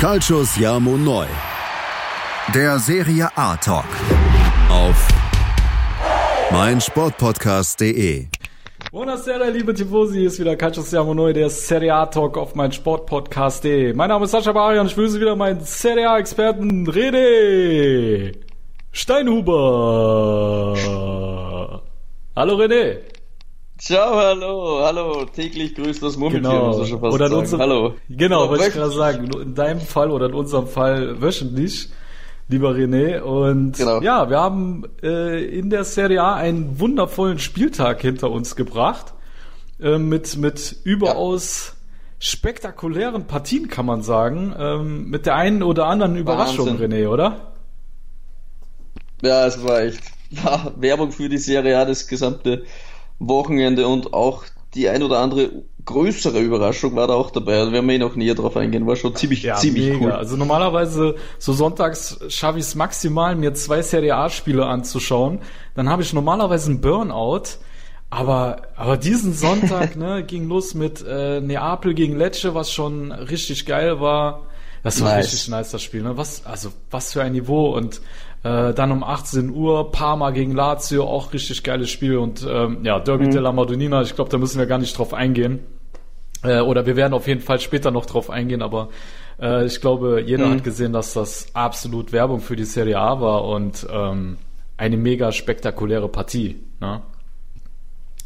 Calcius Jamo Neu. Der Serie A Talk. Auf meinsportpodcast.de. Buonasera, liebe Tifosi, hier ist wieder Calcius Jamo Neu, der Serie A Talk auf meinsportpodcast.de. Mein Name ist Sascha Barian, ich begrüße wieder meinen Serie A Experten René Steinhuber. Hallo René. Ciao, hallo, hallo, täglich grüßt das Murmeltier, Genau. muss schon fast Oder in sagen. unserem, hallo. Genau, Oder wollte ich gerade sagen. In deinem Fall oder in unserem Fall wöchentlich, lieber René. Und Genau. ja, wir haben äh, in der Serie A einen wundervollen Spieltag hinter uns gebracht. Äh, mit, mit überaus spektakulären Partien, kann man sagen. Ähm, mit der einen oder anderen Überraschung, Wahnsinn. René, oder? Ja, es war echt Werbung für die Serie A das gesamte Wochenende und auch die ein oder andere größere Überraschung war da auch dabei. Also werden wir eh noch näher drauf eingehen, war schon ziemlich, ziemlich mega. cool. Also normalerweise so sonntags schaffe ich es maximal, mir zwei Serie A-Spiele anzuschauen. Dann habe ich normalerweise einen Burnout. Aber, aber diesen Sonntag ne, ging los mit äh, Neapel gegen Lecce, was schon richtig geil war. Das war Nice. richtig nice, das Spiel. Ne? Was, also, was für ein Niveau. Und äh, dann um 18 Uhr Parma gegen Lazio, auch richtig geiles Spiel. Und ähm, ja, Derby Mhm. della Madonnina, ich glaube, da müssen wir gar nicht drauf eingehen. Äh, oder wir werden auf jeden Fall später noch drauf eingehen, aber äh, ich glaube, jeder Mhm. hat gesehen, dass das absolut Werbung für die Serie A war und ähm, eine mega spektakuläre Partie. Ne?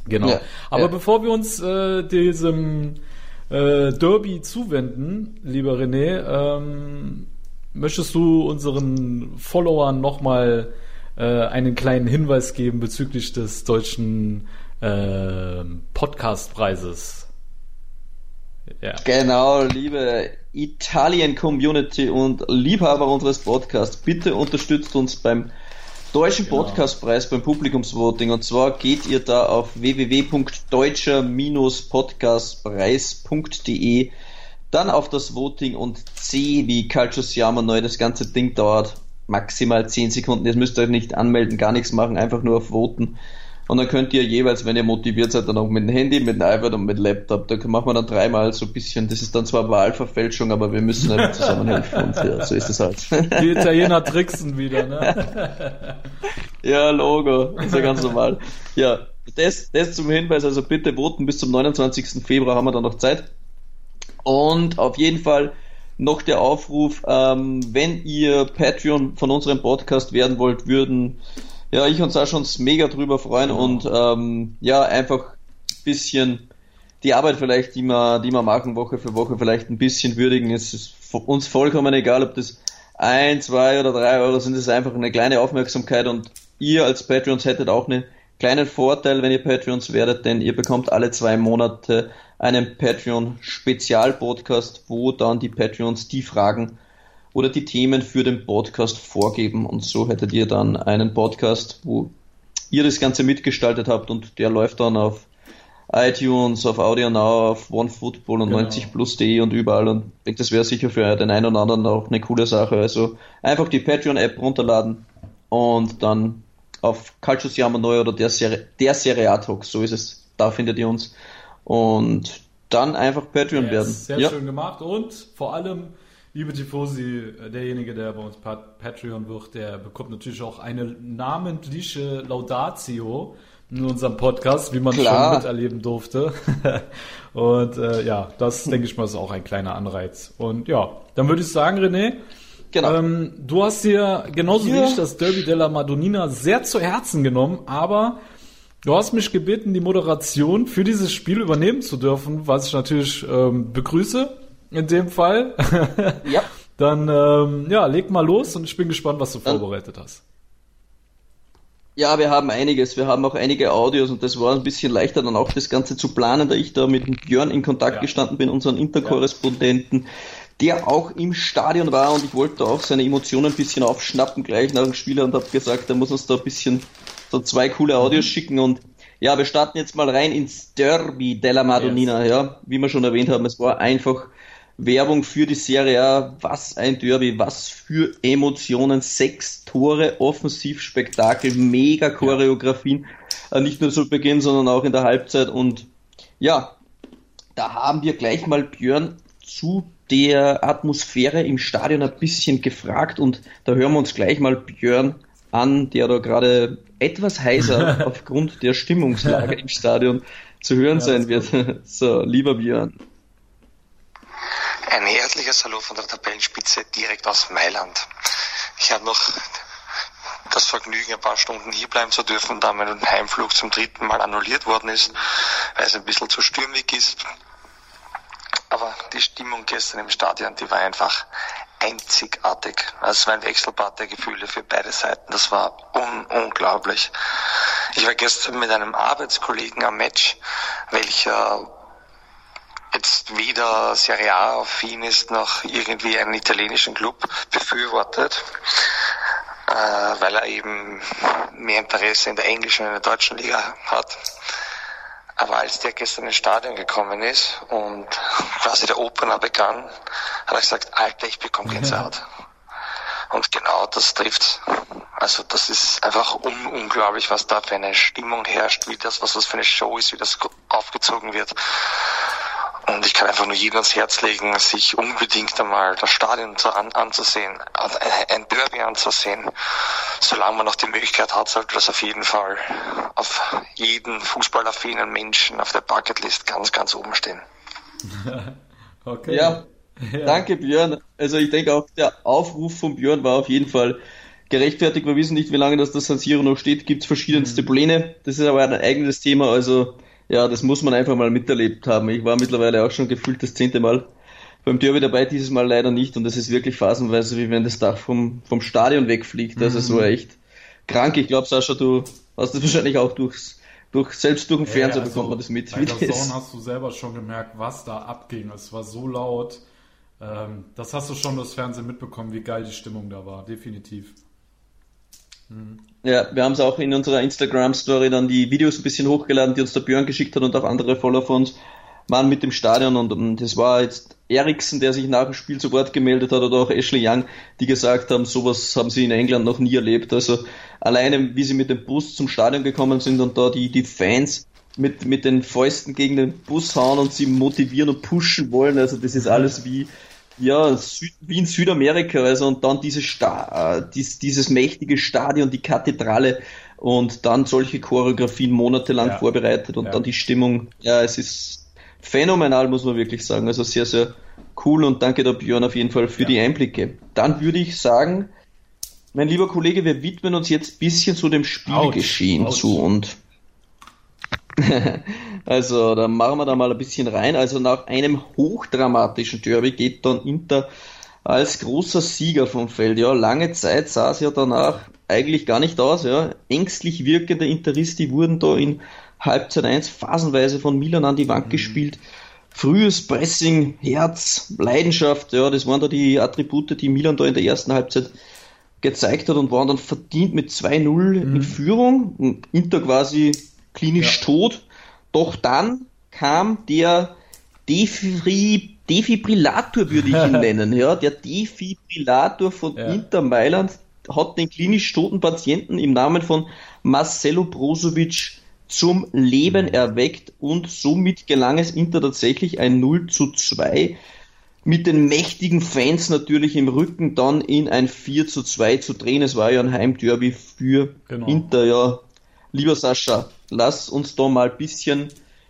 Genau. Ja, aber ja. bevor wir uns äh, diesem äh, Derby zuwenden, lieber René, ähm, möchtest du unseren Followern nochmal äh, einen kleinen Hinweis geben bezüglich des deutschen äh, Podcastpreises? Ja. Genau, liebe Italien-Community und Liebhaber unseres Podcasts, bitte unterstützt uns beim Deutschen Genau. Podcastpreis beim Publikumsvoting. Und zwar geht ihr da auf www.deutscher-podcastpreis.de, dann auf das Voting und C wie Calcius Jama neu. Das ganze Ding dauert maximal 10 Sekunden. Jetzt müsst ihr euch nicht anmelden, gar nichts machen, einfach nur auf Voten. Und dann könnt ihr jeweils, wenn ihr motiviert seid, dann auch mit dem Handy, mit dem iPad und mit dem Laptop, da machen wir dann dreimal so ein bisschen, das ist dann zwar Wahlverfälschung, aber wir müssen einfach zusammenhelfen und ja, so ist es halt. Die Italiener tricksen wieder, ne? ja, Logo, ist ja ganz normal. Ja, das, das zum Hinweis, also bitte voten, bis zum 29. Februar haben wir dann noch Zeit. Und auf jeden Fall noch der Aufruf, ähm, wenn ihr Patreon von unserem Podcast werden wollt, würden ja ich und Sascha uns mega drüber freuen und ähm, ja, einfach ein bisschen die Arbeit vielleicht, die wir, die wir machen, Woche für Woche, vielleicht ein bisschen würdigen. Es ist uns vollkommen egal, ob das ein, zwei oder drei Euro sind. Es ist einfach eine kleine Aufmerksamkeit und ihr als Patreons hättet auch einen kleinen Vorteil, wenn ihr Patreons werdet, denn ihr bekommt alle zwei Monate einen Patreon Spezialpodcast, wo dann die Patreons die Fragen oder die Themen für den Podcast vorgeben und so hättet ihr dann einen Podcast, wo ihr das Ganze mitgestaltet habt und der läuft dann auf iTunes, auf Audio Now, auf OneFootball und Genau. 90plus.de und überall und ich denke, das wäre sicher für den einen oder anderen auch eine coole Sache. Also einfach die Patreon-App runterladen und dann auf Calcius Jama Neu oder der Serie, der Serie A Talk, so ist es. Da findet ihr uns. Und dann einfach Patreon werden. Yes, sehr ja. schön gemacht und vor allem, liebe Tifosi, derjenige, der bei uns Pat Patreon wird, der bekommt natürlich auch eine namentliche Laudatio in unserem Podcast, wie man Klar. schon miterleben durfte. und äh, ja, das denke ich mal ist auch ein kleiner Anreiz. Und ja, dann würde ich sagen, René, Genau. ähm, du hast dir genauso wie Ja. ich das Derby della Madonnina sehr zu Herzen genommen, aber du hast mich gebeten, die Moderation für dieses Spiel übernehmen zu dürfen, was ich natürlich ähm, begrüße in dem Fall. Ja. Dann ähm, ja, leg mal los und ich bin gespannt, was du Dann- vorbereitet hast. Ja, wir haben einiges. Wir haben auch einige Audios und das war ein bisschen leichter dann auch das Ganze zu planen, da ich da mit Björn in Kontakt Ja. gestanden bin, unseren Interkorrespondenten, der auch im Stadion war und ich wollte auch seine Emotionen ein bisschen aufschnappen gleich nach dem Spiel und habe gesagt, er muss uns da ein bisschen so zwei coole Audios schicken und ja, wir starten jetzt mal rein ins Derby della Madonnina, ja, wie wir schon erwähnt haben, es war einfach Werbung für die Serie A, was ein Derby, was für Emotionen, sechs Tore, Offensivspektakel, mega Choreografien, äh, nicht nur zu Beginn, sondern auch in der Halbzeit und ja, da haben wir gleich mal Björn zu der Atmosphäre im Stadion ein bisschen gefragt und da hören wir uns gleich mal Björn an, der da gerade etwas heiser aufgrund der Stimmungslage im Stadion zu hören ja, sein wird. So, lieber Björn. Ein herzliches Hallo von der Tabellenspitze direkt aus Mailand. Ich habe noch das Vergnügen, ein paar Stunden hier bleiben zu dürfen, da mein Heimflug zum dritten Mal annulliert worden ist, weil es ein bisschen zu stürmig ist. Aber die Stimmung gestern im Stadion, die war einfach einzigartig. Es war ein Wechselbad der Gefühle für beide Seiten. Das war un unglaublich. Ich war gestern mit einem Arbeitskollegen am Match, welcher jetzt weder Serie A affin ist noch irgendwie einen italienischen Club befürwortet, äh, weil er eben mehr Interesse in der englischen und in der deutschen Liga hat. Aber als der gestern ins Stadion gekommen ist und quasi der Opener begann, hat er gesagt, Alter, ich bekomme Gänsehaut. Und genau das trifft. Also das ist einfach un unglaublich, was da für eine Stimmung herrscht, wie das, was das für eine Show ist, wie das aufgezogen wird. Und ich kann einfach nur jedem ans Herz legen, sich unbedingt einmal das Stadion zu, an, anzusehen, ein Derby anzusehen. Solange man noch die Möglichkeit hat, sollte das auf jeden Fall auf jeden fußballaffinen Menschen auf der Bucketlist ganz, ganz oben stehen. okay. Ja, ja, danke Björn. Also ich denke auch, der Aufruf von Björn war auf jeden Fall gerechtfertigt. Wir wissen nicht, wie lange das, das San Siro noch steht. Gibt es verschiedenste mhm. Pläne. Das ist aber ein eigenes Thema. Also ja, das muss man einfach mal miterlebt haben. Ich war mittlerweile auch schon gefühlt das zehnte Mal beim Derby dabei, dieses Mal leider nicht. Und es ist wirklich phasenweise, wie wenn das Dach vom, vom Stadion wegfliegt. Also mhm. so echt krank. Ich glaube, Sascha, du hast das wahrscheinlich auch durchs, durch, selbst durch den Fernseher also bekommt man das mit. Bei der Zone hast du selber schon gemerkt, was da abging. Es war so laut. Ähm, das hast du schon durchs Fernsehen mitbekommen, wie geil die Stimmung da war. Definitiv. Mhm. Ja, wir haben es auch in unserer Instagram-Story dann die Videos ein bisschen hochgeladen, die uns der Björn geschickt hat und auch andere Follower von uns waren mit dem Stadion und, und das war jetzt Eriksen, der sich nach dem Spiel zu Wort gemeldet hat oder auch Ashley Young, die gesagt haben, sowas haben sie in England noch nie erlebt. Also alleine, wie sie mit dem Bus zum Stadion gekommen sind und da die, die Fans mit, mit den Fäusten gegen den Bus hauen und sie motivieren und pushen wollen, also das ist alles wie, ja, Süd, wie in Südamerika, also und dann diese Sta äh, dies, dieses mächtige Stadion, die Kathedrale und dann solche Choreografien monatelang ja. vorbereitet und ja. dann die Stimmung, ja, es ist phänomenal, muss man wirklich sagen. Also sehr, sehr cool und danke der Björn auf jeden Fall für ja. die Einblicke. Dann würde ich sagen, mein lieber Kollege, wir widmen uns jetzt ein bisschen zu dem Spielgeschehen zu und also, dann machen wir da mal ein bisschen rein. Also, nach einem hochdramatischen Derby geht dann Inter als großer Sieger vom Feld. Ja, lange Zeit sah es ja danach eigentlich gar nicht aus. Ja. Ängstlich wirkende Interisti wurden da in Halbzeit 1 phasenweise von Milan an die Wand mhm. gespielt. Frühes Pressing, Herz, Leidenschaft, ja, das waren da die Attribute, die Milan da in der ersten Halbzeit gezeigt hat und waren dann verdient mit 2-0 mhm. in Führung. Und Inter quasi klinisch ja. tot. Doch dann kam der Defibri Defibrillator, würde ich ihn nennen. Ja, der Defibrillator von ja. Inter Mailand hat den klinisch toten Patienten im Namen von Marcelo Brozovic zum Leben mhm. erweckt und somit gelang es Inter tatsächlich ein 0 zu 2 mit den mächtigen Fans natürlich im Rücken dann in ein 4 zu 2 zu drehen. Es war ja ein Heimderby für genau. Inter, ja. Lieber Sascha, lass uns da mal ein bisschen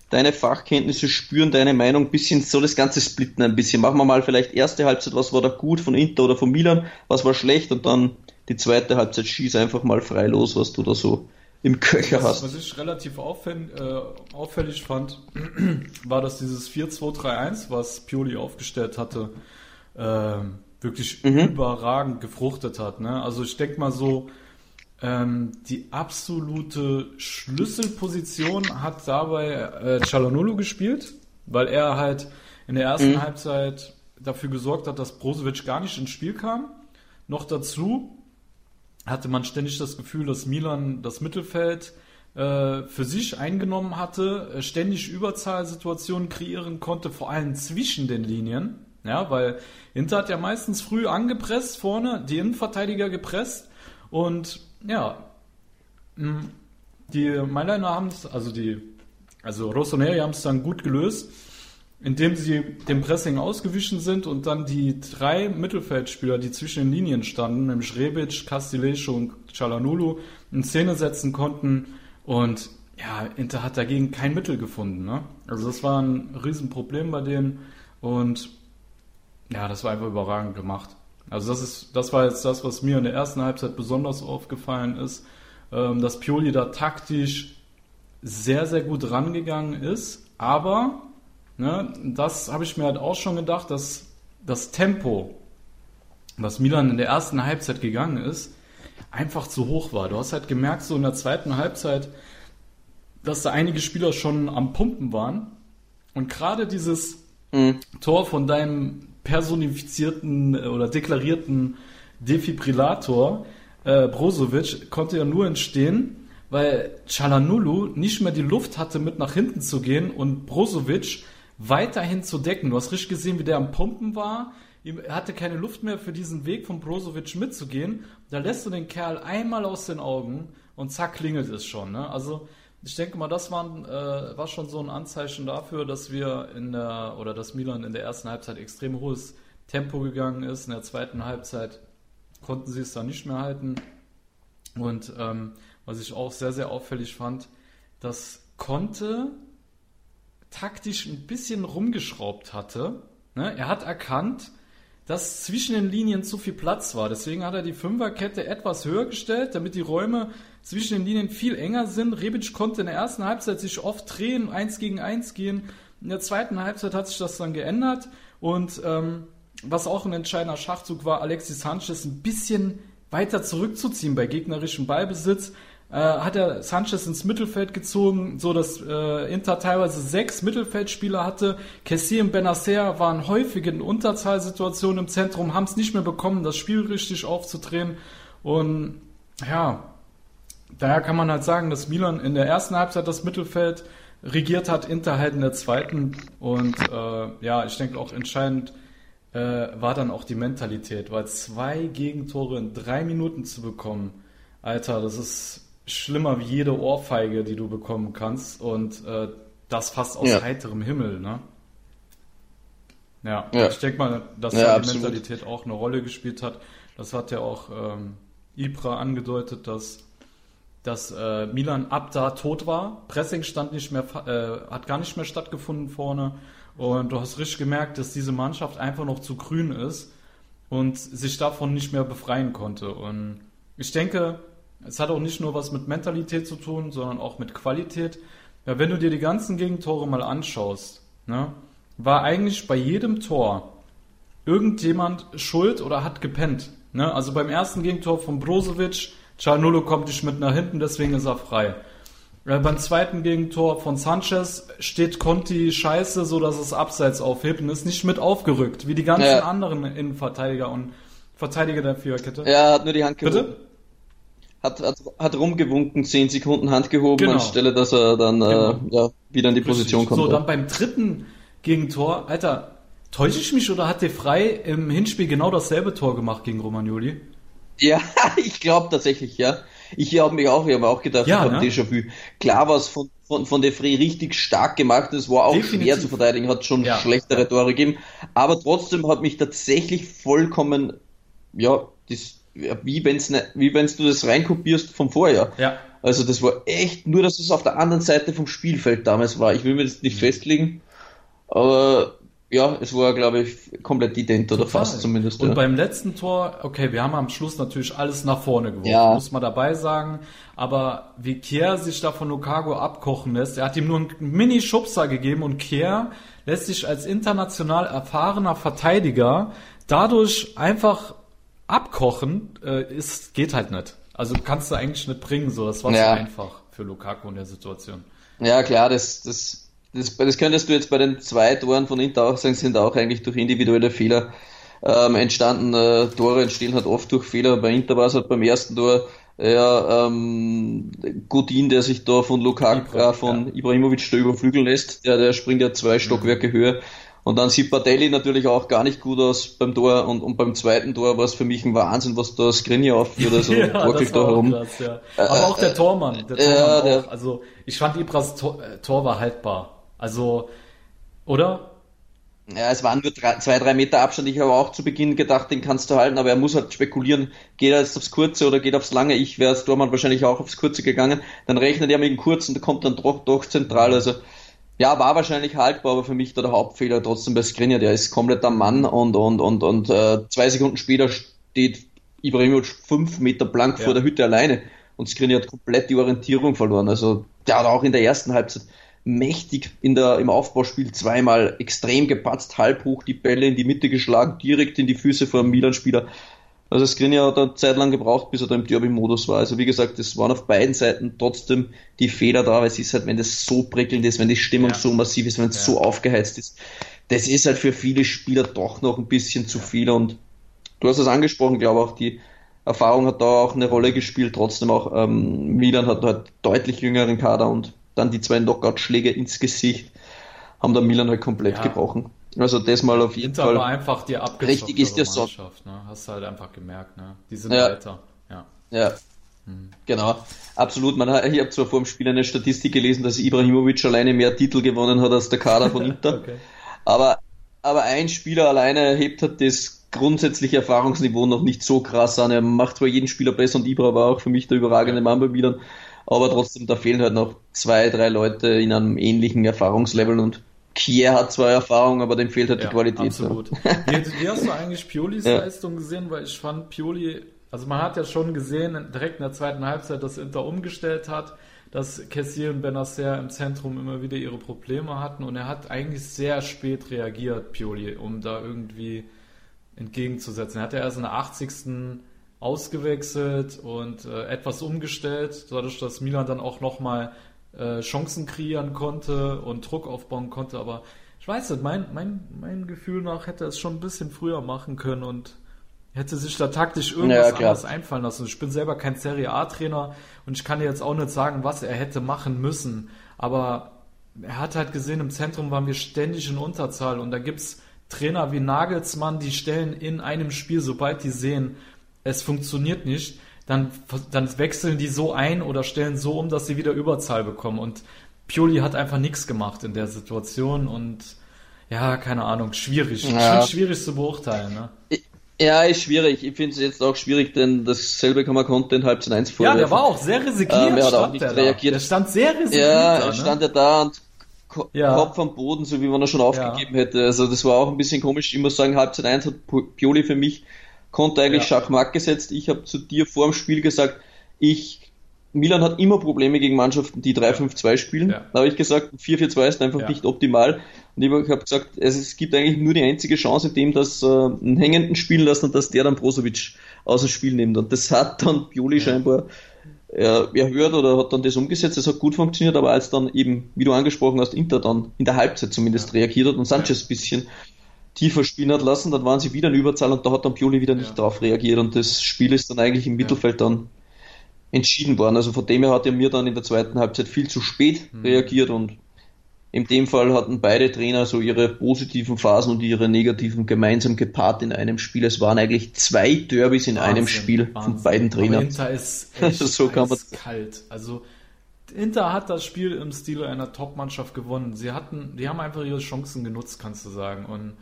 deine Fachkenntnisse spüren, deine Meinung, ein bisschen so das Ganze splitten ein bisschen. Machen wir mal vielleicht erste Halbzeit, was war da gut von Inter oder von Milan, was war schlecht und dann die zweite Halbzeit schieß einfach mal frei los, was du da so im Köcher hast. Was ich relativ auffällig, äh, auffällig fand, war, dass dieses 4-2-3-1, was Pioli aufgestellt hatte, äh, wirklich mhm. überragend gefruchtet hat. Ne? Also ich denke mal so, ähm, die absolute Schlüsselposition hat dabei äh, Cialanolo gespielt, weil er halt in der ersten mhm. Halbzeit dafür gesorgt hat, dass Brozovic gar nicht ins Spiel kam. Noch dazu hatte man ständig das Gefühl, dass Milan das Mittelfeld äh, für sich eingenommen hatte, äh, ständig Überzahlsituationen kreieren konnte, vor allem zwischen den Linien. Ja, weil Inter hat ja meistens früh angepresst vorne, die Innenverteidiger gepresst und ja, hm, die Mailänder haben es, also die, also Rossoneri haben es dann gut gelöst. indem sie dem Pressing ausgewichen sind und dann die drei Mittelfeldspieler, die zwischen den Linien standen, nämlich Rebic, Castillejo und Chalanulu, in Szene setzen konnten. Und ja, Inter hat dagegen kein Mittel gefunden. Ne? Also das war ein Riesenproblem bei denen. Und ja, das war einfach überragend gemacht. Also das ist, das war jetzt das, was mir in der ersten Halbzeit besonders aufgefallen ist, ähm, dass Pioli da taktisch sehr, sehr gut rangegangen ist, aber ne, das habe ich mir halt auch schon gedacht, dass das Tempo, was Milan in der ersten Halbzeit gegangen ist, einfach zu hoch war. Du hast halt gemerkt, so in der zweiten Halbzeit, dass da einige Spieler schon am Pumpen waren. Und gerade dieses mhm. Tor von deinem personifizierten äh, oder deklarierten Defibrillator äh, Brozovic konnte ja nur entstehen, weil Chalanulu nicht mehr die Luft hatte, mit nach hinten zu gehen und Brozovic weiterhin zu decken. Du hast richtig gesehen, wie der am Pumpen war. Er hatte keine Luft mehr für diesen Weg von Brozovic mitzugehen. Da lässt du den Kerl einmal aus den Augen und zack klingelt es schon. Ne? Also ich denke mal, das war, äh, war schon so ein Anzeichen dafür, dass wir in der oder dass Milan in der ersten Halbzeit extrem hohes Tempo gegangen ist. In der zweiten Halbzeit konnten sie es dann nicht mehr halten. Und ähm, was ich auch sehr, sehr auffällig fand, dass Conte taktisch ein bisschen rumgeschraubt hatte. Ne? Er hat erkannt, dass zwischen den Linien zu viel Platz war. Deswegen hat er die Fünferkette etwas höher gestellt, damit die Räume zwischen den Linien viel enger sind. Rebic konnte in der ersten Halbzeit sich oft drehen, eins gegen eins gehen. In der zweiten Halbzeit hat sich das dann geändert. Und ähm, was auch ein entscheidender Schachzug war, Alexis Sanchez ein bisschen weiter zurückzuziehen bei gegnerischem Ballbesitz. Äh, hat er Sanchez ins Mittelfeld gezogen, so dass äh, Inter teilweise sechs Mittelfeldspieler hatte. Kessie und Benacer waren häufig in Unterzahlsituationen im Zentrum, haben es nicht mehr bekommen, das Spiel richtig aufzudrehen. Und ja, daher kann man halt sagen, dass Milan in der ersten Halbzeit das Mittelfeld regiert hat, Inter halt in der zweiten. Und äh, ja, ich denke auch entscheidend äh, war dann auch die Mentalität, weil zwei Gegentore in drei Minuten zu bekommen, Alter, das ist schlimmer wie jede Ohrfeige, die du bekommen kannst und äh, das fast aus ja. heiterem Himmel, ne? Ja, ja. ich denke mal, dass ja, die Mentalität auch eine Rolle gespielt hat. Das hat ja auch ähm, Ibra angedeutet, dass, dass äh, Milan ab da tot war. Pressing stand nicht mehr, äh, hat gar nicht mehr stattgefunden vorne und du hast richtig gemerkt, dass diese Mannschaft einfach noch zu grün ist und sich davon nicht mehr befreien konnte. Und ich denke, es hat auch nicht nur was mit Mentalität zu tun, sondern auch mit Qualität. Ja, wenn du dir die ganzen Gegentore mal anschaust, ne, war eigentlich bei jedem Tor irgendjemand schuld oder hat gepennt. Ne? Also beim ersten Gegentor von Brozovic, Cianolo kommt nicht mit nach hinten, deswegen ist er frei. Äh, beim zweiten Gegentor von Sanchez steht Conti scheiße, so dass es abseits aufhebt und ist nicht mit aufgerückt, wie die ganzen ja. anderen Innenverteidiger und Verteidiger der Viererkette. Er hat nur die Hand gehoben. Hat, hat, hat rumgewunken, 10 Sekunden Hand gehoben, genau. anstelle, dass er dann äh, genau. äh, ja, wieder in die Position kommt. So, dann beim dritten Gegentor, Alter, täusche ich mich oder hat der Frei im Hinspiel genau dasselbe Tor gemacht gegen Romagnoli? Ja, ich glaube tatsächlich, ja. Ich habe mich auch, ich habe auch gedacht, ja, ich habe ne? Déjà-vu. Klar war es von, von, von De Frey richtig stark gemacht, es war auch Definitiv. schwer zu verteidigen, hat schon ja. schlechtere Tore gegeben, aber trotzdem hat mich tatsächlich vollkommen, ja, das, wie wenn's ne, wie wenn's du das reinkopierst vom Vorjahr. Ja. Also das war echt, nur dass es auf der anderen Seite vom Spielfeld damals war. Ich will mir das nicht mhm. festlegen, aber ja, es war, glaube ich, komplett ident oder Total. fast zumindest. Und ja. beim letzten Tor, okay, wir haben am Schluss natürlich alles nach vorne geworfen, ja. muss man dabei sagen. Aber wie Kier sich da von Lukaku abkochen lässt, er hat ihm nur einen Mini-Schubser gegeben und Kier lässt sich als international erfahrener Verteidiger dadurch einfach abkochen, äh, ist, geht halt nicht. Also kannst du eigentlich nicht bringen, so. Das war ja. zu einfach für Lukaku in der Situation. Ja, klar, das, das das, das könntest du jetzt bei den zwei Toren von Inter auch sagen, sind auch eigentlich durch individuelle Fehler ähm, entstanden. Äh, Tore entstehen halt oft durch Fehler. Bei Inter war es halt beim ersten Tor ja, ähm, Godin, der sich da von Lukaku, äh, von ja. Ibrahimovic da überflügeln lässt, der, der springt ja zwei Stockwerke mhm. höher. Und dann sieht Bartelli natürlich auch gar nicht gut aus beim Tor und, und beim zweiten Tor war es für mich ein Wahnsinn, was da Skriniar aufführt, also ja, torkelt da herum. Krass, ja. Aber auch der Tormann, der Tormann ja, der, auch. Also ich fand Ibras Tor, äh, Tor war haltbar. Also, oder? Ja, es waren nur drei, zwei, drei Meter Abstand. Ich habe auch zu Beginn gedacht, den kannst du halten, aber er muss halt spekulieren, geht er jetzt aufs Kurze oder geht aufs Lange. Ich wäre als Dormann wahrscheinlich auch aufs Kurze gegangen. Dann rechnet er mit dem Kurzen, kommt dann doch, doch zentral. Also ja, war wahrscheinlich haltbar, aber für mich da der Hauptfehler trotzdem bei Skriniar. Der ist komplett am Mann und, und, und, und äh, zwei Sekunden später steht Ibrahimovic fünf Meter blank ja. vor der Hütte alleine und Skriniar hat komplett die Orientierung verloren. Also der hat auch in der ersten Halbzeit mächtig in der, im Aufbauspiel zweimal extrem gepatzt, halb hoch die Bälle in die Mitte geschlagen, direkt in die Füße vor dem Milan-Spieler. Also Skriniar hat eine Zeit lang gebraucht, bis er da im Derby-Modus war. Also wie gesagt, es waren auf beiden Seiten trotzdem die Fehler da, weil es ist halt, wenn das so prickelnd ist, wenn die Stimmung ja. so massiv ist, wenn es ja. so aufgeheizt ist, das ist halt für viele Spieler doch noch ein bisschen zu viel und du hast es angesprochen, glaube auch die Erfahrung hat da auch eine Rolle gespielt, trotzdem auch ähm, Milan hat halt deutlich jüngeren Kader und dann die zwei Knockout-Schläge ins Gesicht haben der Milan halt komplett ja. gebrochen. Also das mal auf jeden Fall. Aber einfach die Richtig ist der so. Ne? Hast du halt einfach gemerkt, ne? Die sind ja. weiter. Ja. Ja. Hm. Genau, absolut. Man, ich habe zwar vor dem Spiel eine Statistik gelesen, dass Ibrahimovic alleine mehr Titel gewonnen hat als der Kader von Inter. okay. Aber, aber ein Spieler alleine hebt hat das grundsätzliche Erfahrungsniveau noch nicht so krass an. Er macht zwar jeden Spieler besser und Ibra war auch für mich der überragende Mann bei Milan, aber trotzdem, da fehlen halt noch zwei, drei Leute in einem ähnlichen Erfahrungslevel und Kier hat zwar Erfahrung, aber dem fehlt halt ja, die Qualität. Absolut. Wie, wie, hast du eigentlich Piolis ja. Leistung gesehen? Weil ich fand Pioli, also man hat ja schon gesehen, direkt in der zweiten Halbzeit, dass Inter umgestellt hat, dass Kessier und Benacer im Zentrum immer wieder ihre Probleme hatten und er hat eigentlich sehr spät reagiert, Pioli, um da irgendwie entgegenzusetzen. Er hat ja erst in der 80 ausgewechselt und äh, etwas umgestellt, dadurch, dass Milan dann auch nochmal äh, Chancen kreieren konnte und Druck aufbauen konnte. Aber ich weiß nicht, mein, mein, mein Gefühl nach hätte es schon ein bisschen früher machen können und hätte sich da taktisch irgendwas ja, anderes einfallen lassen. Ich bin selber kein Serie A-Trainer und ich kann dir jetzt auch nicht sagen, was er hätte machen müssen. Aber er hat halt gesehen, im Zentrum waren wir ständig in Unterzahl und da gibt's Trainer wie Nagelsmann, die stellen in einem Spiel, sobald die sehen, es funktioniert nicht, dann, dann wechseln die so ein oder stellen so um, dass sie wieder Überzahl bekommen. Und Pioli hat einfach nichts gemacht in der Situation und ja, keine Ahnung, schwierig. Ja. Schwierig zu beurteilen. Ne? Ja, ist schwierig. Ich finde es jetzt auch schwierig, denn dasselbe kann man Content halb 1 vorwerfen. Ja, der war auch sehr resigniert. Ähm, er hat auch nicht reagiert. Der stand sehr resigniert. Ja, er ne? stand ja da und Ko ja. Kopf am Boden, so wie man er schon aufgegeben ja. hätte. Also das war auch ein bisschen komisch. Ich muss sagen, Halbzeit 1 hat Pioli für mich konnte eigentlich ja. Schachmatt gesetzt. Ich habe zu dir vor dem Spiel gesagt, ich Milan hat immer Probleme gegen Mannschaften, die 3-5-2 spielen. Ja. Da habe ich gesagt, 4-4-2 ist einfach ja. nicht optimal. Und ich habe gesagt, es, gibt eigentlich nur die einzige Chance, in dem das äh, einen Hängenden spielen lassen und dass der dann Brozovic aus dem Spiel nimmt. Und das hat dann Pioli ja. scheinbar äh, erhört oder hat dann das umgesetzt. Das hat gut funktioniert, aber als dann eben, wie du angesprochen hast, Inter dann in der Halbzeit zumindest reagiert hat und Sanchez ein bisschen tiefer spielen hat lassen, dann waren sie wieder in Überzahl und da hat dann Pioli wieder nicht ja. darauf reagiert und das Spiel ist dann eigentlich im Mittelfeld dann entschieden worden. Also von dem her hat er mir dann in der zweiten Halbzeit viel zu spät mhm. reagiert und in dem Fall hatten beide Trainer so ihre positiven Phasen und ihre negativen gemeinsam gepaart in einem Spiel. Es waren eigentlich zwei Derbys in Wahnsinn, einem Spiel Wahnsinn. von beiden Trainern. Aber Inter ist echt so kann man kalt. Also Inter hat das Spiel im Stile einer Top-Mannschaft gewonnen. Sie hatten, die haben einfach ihre Chancen genutzt, kannst du sagen. Und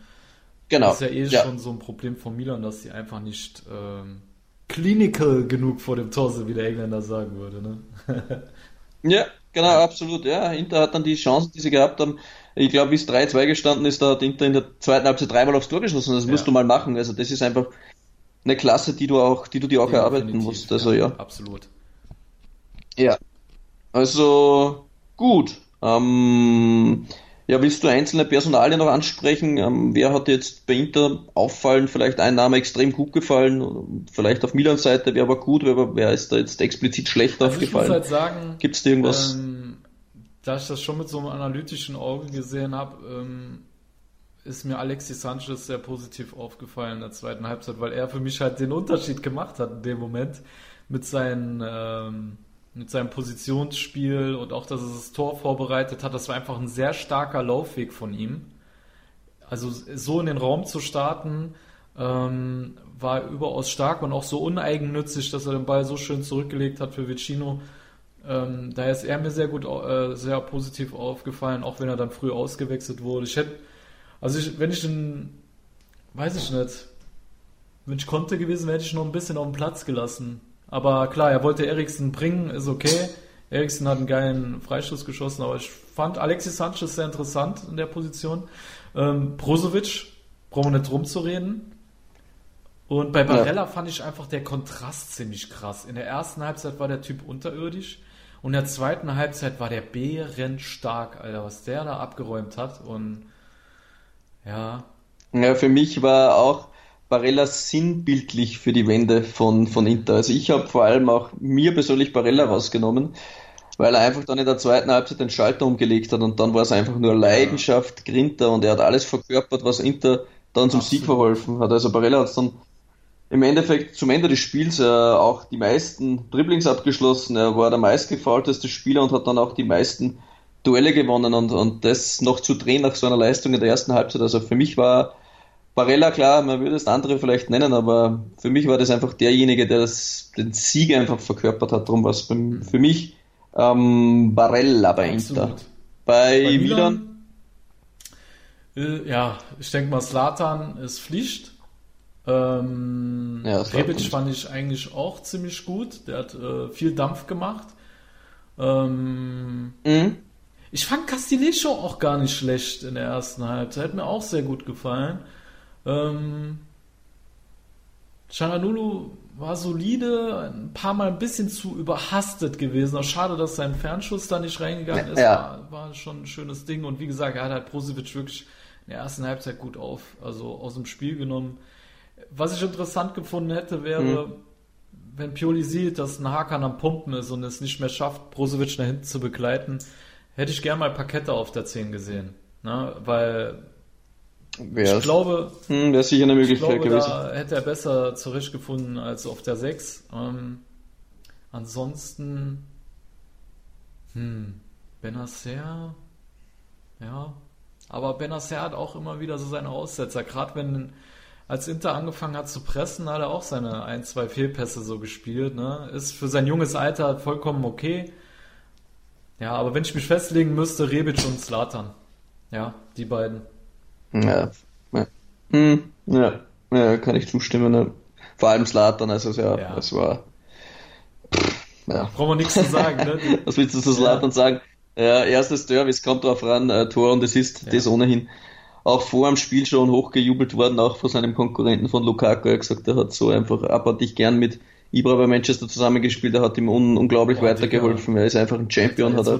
Genau. Das ist ja eh ja. schon so ein Problem von Milan, dass sie einfach nicht ähm, clinical genug vor dem Tor sind, wie der Engländer sagen würde. Ne? ja, genau, absolut. Ja, Inter hat dann die Chancen, die sie gehabt haben. Ich glaube, wie es 3-2 gestanden ist, da hat Inter in der zweiten Halbzeit dreimal aufs Tor geschossen. Das ja. musst du mal machen. Also das ist einfach eine Klasse, die du auch, die du dir auch ja, erarbeiten musst. Also ja. Absolut. Ja. Also gut. Ähm, ja, willst du einzelne Personalien noch ansprechen? Ähm, wer hat jetzt bei Inter auffallen, vielleicht ein Name extrem gut gefallen, vielleicht auf Milans Seite, wer war gut, wer, wer ist da jetzt explizit schlecht also aufgefallen? Ich muss halt sagen, gibt es da irgendwas? Ähm, da ich das schon mit so einem analytischen Auge gesehen habe, ähm, ist mir Alexis Sanchez sehr positiv aufgefallen in der zweiten Halbzeit, weil er für mich halt den Unterschied gemacht hat in dem Moment mit seinen ähm, mit seinem Positionsspiel und auch, dass er das Tor vorbereitet hat. Das war einfach ein sehr starker Laufweg von ihm. Also so in den Raum zu starten, ähm, war überaus stark und auch so uneigennützig, dass er den Ball so schön zurückgelegt hat für Vicino. Ähm, da ist er mir sehr gut, äh, sehr positiv aufgefallen, auch wenn er dann früh ausgewechselt wurde. Ich hätte Also ich, wenn ich ein, weiß ich nicht, wenn ich konnte gewesen, wäre, hätte ich noch ein bisschen auf den Platz gelassen. Aber klar, er wollte Eriksen bringen, ist okay. Eriksen hat einen geilen Freistoß geschossen, aber ich fand Alexis Sanchez sehr interessant in der Position. Ähm, Brozovic, brauchen wir nicht rumzureden. Und bei Barella ja. fand ich einfach der Kontrast ziemlich krass. In der ersten Halbzeit war der Typ unterirdisch und in der zweiten Halbzeit war der bärenstark, Alter, was der da abgeräumt hat. Und ja. Ja, für mich war auch Barella sinnbildlich für die Wende von, von Inter. Also ich habe vor allem auch mir persönlich Barella rausgenommen, weil er einfach dann in der zweiten Halbzeit den Schalter umgelegt hat und dann war es einfach nur Leidenschaft, Grinter und er hat alles verkörpert, was Inter dann zum. Sieg verholfen hat. Also Barella hat dann im Endeffekt zum Ende des Spiels äh, auch die meisten Dribblings abgeschlossen. Er war der meistgefaulteste Spieler und hat dann auch die meisten Duelle gewonnen und, und das noch zu drehen nach so einer Leistung in der ersten Halbzeit. Also für mich war Barella, klar, man würde es andere vielleicht nennen, aber für mich war das einfach derjenige, der das, den Sieg einfach verkörpert hat. Darum war es für mich ähm, Barella bei Inter. Bei, bei Milan? Milan? Äh, ja, ich denke mal, Slatan ist Pflicht. Ähm, ja, Rebic fand ich eigentlich auch ziemlich gut. Der hat äh, viel Dampf gemacht. Ähm, mhm. Ich fand Castillejo auch gar nicht schlecht in der ersten Halbzeit. Hat mir auch sehr gut gefallen. Ähm, Changanulu war solide, ein paar Mal ein bisschen zu überhastet gewesen. Auch schade, dass sein Fernschuss da nicht reingegangen ist. Ja. War, war schon ein schönes Ding. Und wie gesagt, er hat halt Prosevic wirklich in der ersten Halbzeit gut auf, also aus dem Spiel genommen. Was ich interessant gefunden hätte, wäre, mhm. wenn Pioli sieht, dass ein Hakan am Pumpen ist und es nicht mehr schafft, Prosevic nach hinten zu begleiten, hätte ich gern mal Pakette auf der 10 gesehen. Ne? Weil Wär's. Ich glaube, hm, wäre sicher eine Möglichkeit ich glaube, gewesen. Da hätte er besser zurechtgefunden als auf der 6. Ähm, ansonsten, hm, Benacer, ja, aber Benacer hat auch immer wieder so seine Aussetzer. Gerade wenn als Inter angefangen hat zu pressen, hat er auch seine ein, zwei Fehlpässe so gespielt. Ne? Ist für sein junges Alter vollkommen okay. Ja, aber wenn ich mich festlegen müsste, Rebic und Slatan. Ja, die beiden. Ja. Ja. Hm, ja. ja, kann ich zustimmen. Ne? Vor allem Slatan, also ja, ja. es war. ja. Brauchen wir nichts zu sagen, ne? Was willst du zu Slatan ja. sagen? Ja, erstes Derby, es kommt drauf ran, äh, Tor und es ist ja. das ohnehin auch vor dem Spiel schon hochgejubelt worden, auch von seinem Konkurrenten von Lukaku. Er hat gesagt, er hat so einfach abartig gern mit Ibra bei Manchester zusammengespielt, er hat ihm un unglaublich Boah, weitergeholfen. Er ist einfach ein Champion, hat er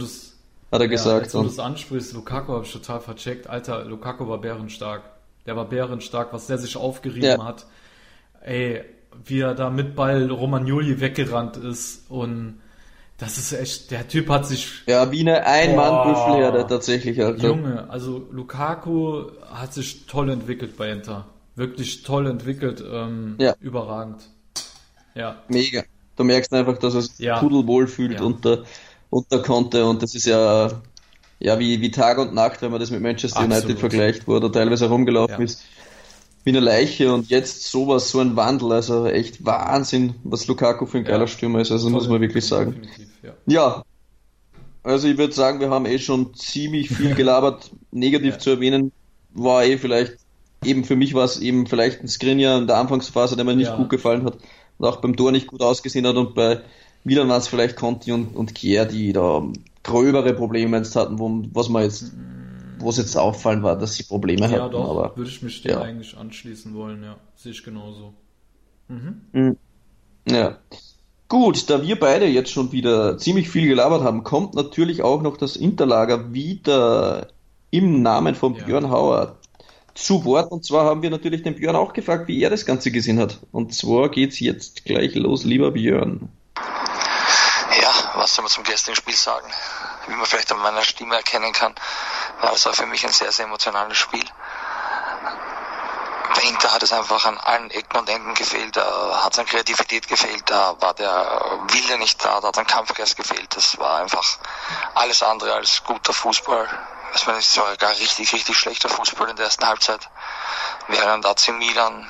hat er ja, gesagt. Als du das ansprichst, Lukaku habe ich total vercheckt. Alter, Lukaku war bärenstark. Der war bärenstark, was der sich aufgerieben ja. hat. Ey, wie er da mit Ball Romagnoli weggerannt ist und das ist echt, der Typ hat sich. Ja, wie eine Ein-Mann-Büffelherde tatsächlich, Alter. Junge, also Lukaku hat sich toll entwickelt bei Inter. Wirklich toll entwickelt, ähm, ja. überragend. Ja. Mega. Du merkst einfach, dass er sich ja. pudelwohl fühlt ja. unter unter konnte und das ist ja ja wie, wie Tag und Nacht, wenn man das mit Manchester Absolut. United vergleicht, wo er teilweise herumgelaufen ja. ist wie eine Leiche und jetzt sowas, so ein Wandel, also echt Wahnsinn, was Lukaku für ein geiler ja. Stürmer ist, also Toll, muss man wirklich sagen. Ja. ja. also ich würde sagen, wir haben eh schon ziemlich viel gelabert, negativ ja. zu erwähnen, war eh vielleicht, eben für mich war es eben vielleicht ein Skriniar in der Anfangsphase, der mir nicht gut gefallen hat und auch beim Tor nicht gut ausgesehen hat und bei Milan war es vielleicht Conti und, und Kier, die da gröbere Probleme jetzt hatten, wo, was man jetzt, wo es jetzt auffallen war, dass sie Probleme ja, hatten. Doch, aber würde ich mich dem ja. eigentlich anschließen wollen, ja. Sehe ich genauso. Mhm. mhm. Ja. Gut, da wir beide jetzt schon wieder ziemlich viel gelabert haben, kommt natürlich auch noch das Interlager wieder im Namen von ja. Björn Hauer zu Wort. Und zwar haben wir natürlich den Björn auch gefragt, wie er das Ganze gesehen hat. Und zwar geht's jetzt gleich los, lieber Björn was soll man zum gestrigen Spiel sagen? Wie man vielleicht an meiner Stimme erkennen kann, war es auch für mich ein sehr, sehr emotionales Spiel. Bei Inter hat es einfach an allen Ecken und Enden gefehlt, da hat es an Kreativität gefehlt, da war der Wille nicht da, da hat ein Kampfgeist gefehlt. Das war einfach alles andere als guter Fußball. Es war sogar richtig, richtig schlechter Fußball in der ersten Halbzeit. Während AC Milan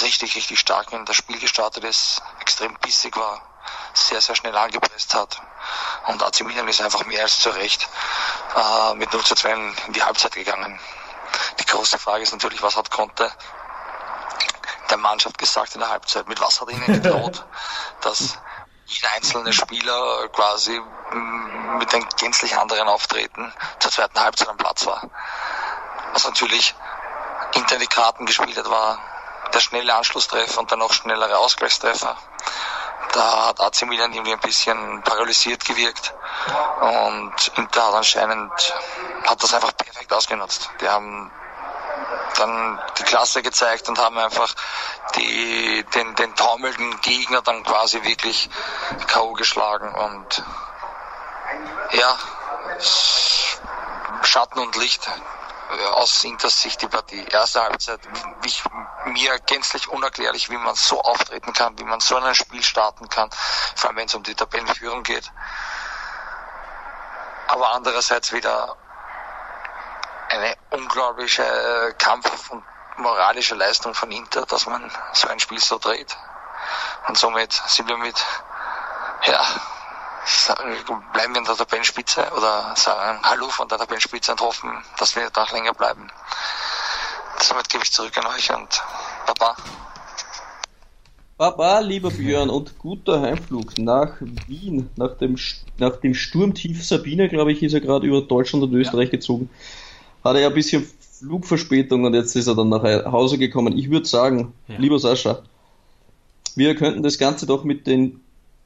richtig, richtig stark in das Spiel gestartet ist, extrem bissig war, sehr, sehr schnell angepresst hat. Und AC Milan ist einfach mehr als zu Recht äh, mit 0 zu 2 in die Halbzeit gegangen. Die große Frage ist natürlich, was hat Conte der Mannschaft gesagt in der Halbzeit? Mit was hat er ihnen gedroht? dass jeder einzelne Spieler quasi mm, mit einem gänzlich anderen Auftreten zur zweiten Halbzeit am Platz war. Was natürlich hinter die Karten gespielt hat, war der schnelle Anschlusstreffer und der noch schnellere Ausgleichstreffer. Da hat AC Milan irgendwie ein bisschen paralysiert gewirkt und Inter hat anscheinend hat das einfach perfekt ausgenutzt. Die haben dann die Klasse gezeigt und haben einfach die, den, den taumelnden Gegner dann quasi wirklich K.O. geschlagen und ja, Schatten und Licht äh, aus Inters Sicht die Partie. Erste Halbzeit, ich, mir gänzlich unerklärlich, wie man so auftreten kann, wie man so ein Spiel starten kann, vor allem wenn es um die Tabellenführung geht. Aber andererseits wieder eine unglaubliche Kampf- und moralische Leistung von Inter, dass man so ein Spiel so dreht. Und somit sind wir mit, ja, bleiben wir in der Tabellenspitze oder sagen Hallo von der Tabellenspitze und hoffen, dass wir da länger bleiben. Somit gebe ich zurück an euch und Baba. Baba, lieber Björn, und guter Heimflug nach Wien, nach dem, nach dem Sturmtief Sabine, glaube ich, ist er gerade über Deutschland und Österreich ja. gezogen. Hat er ja ein bisschen Flugverspätung und jetzt ist er dann nach Hause gekommen. Ich würde sagen, ja. lieber Sascha, wir könnten das Ganze doch mit den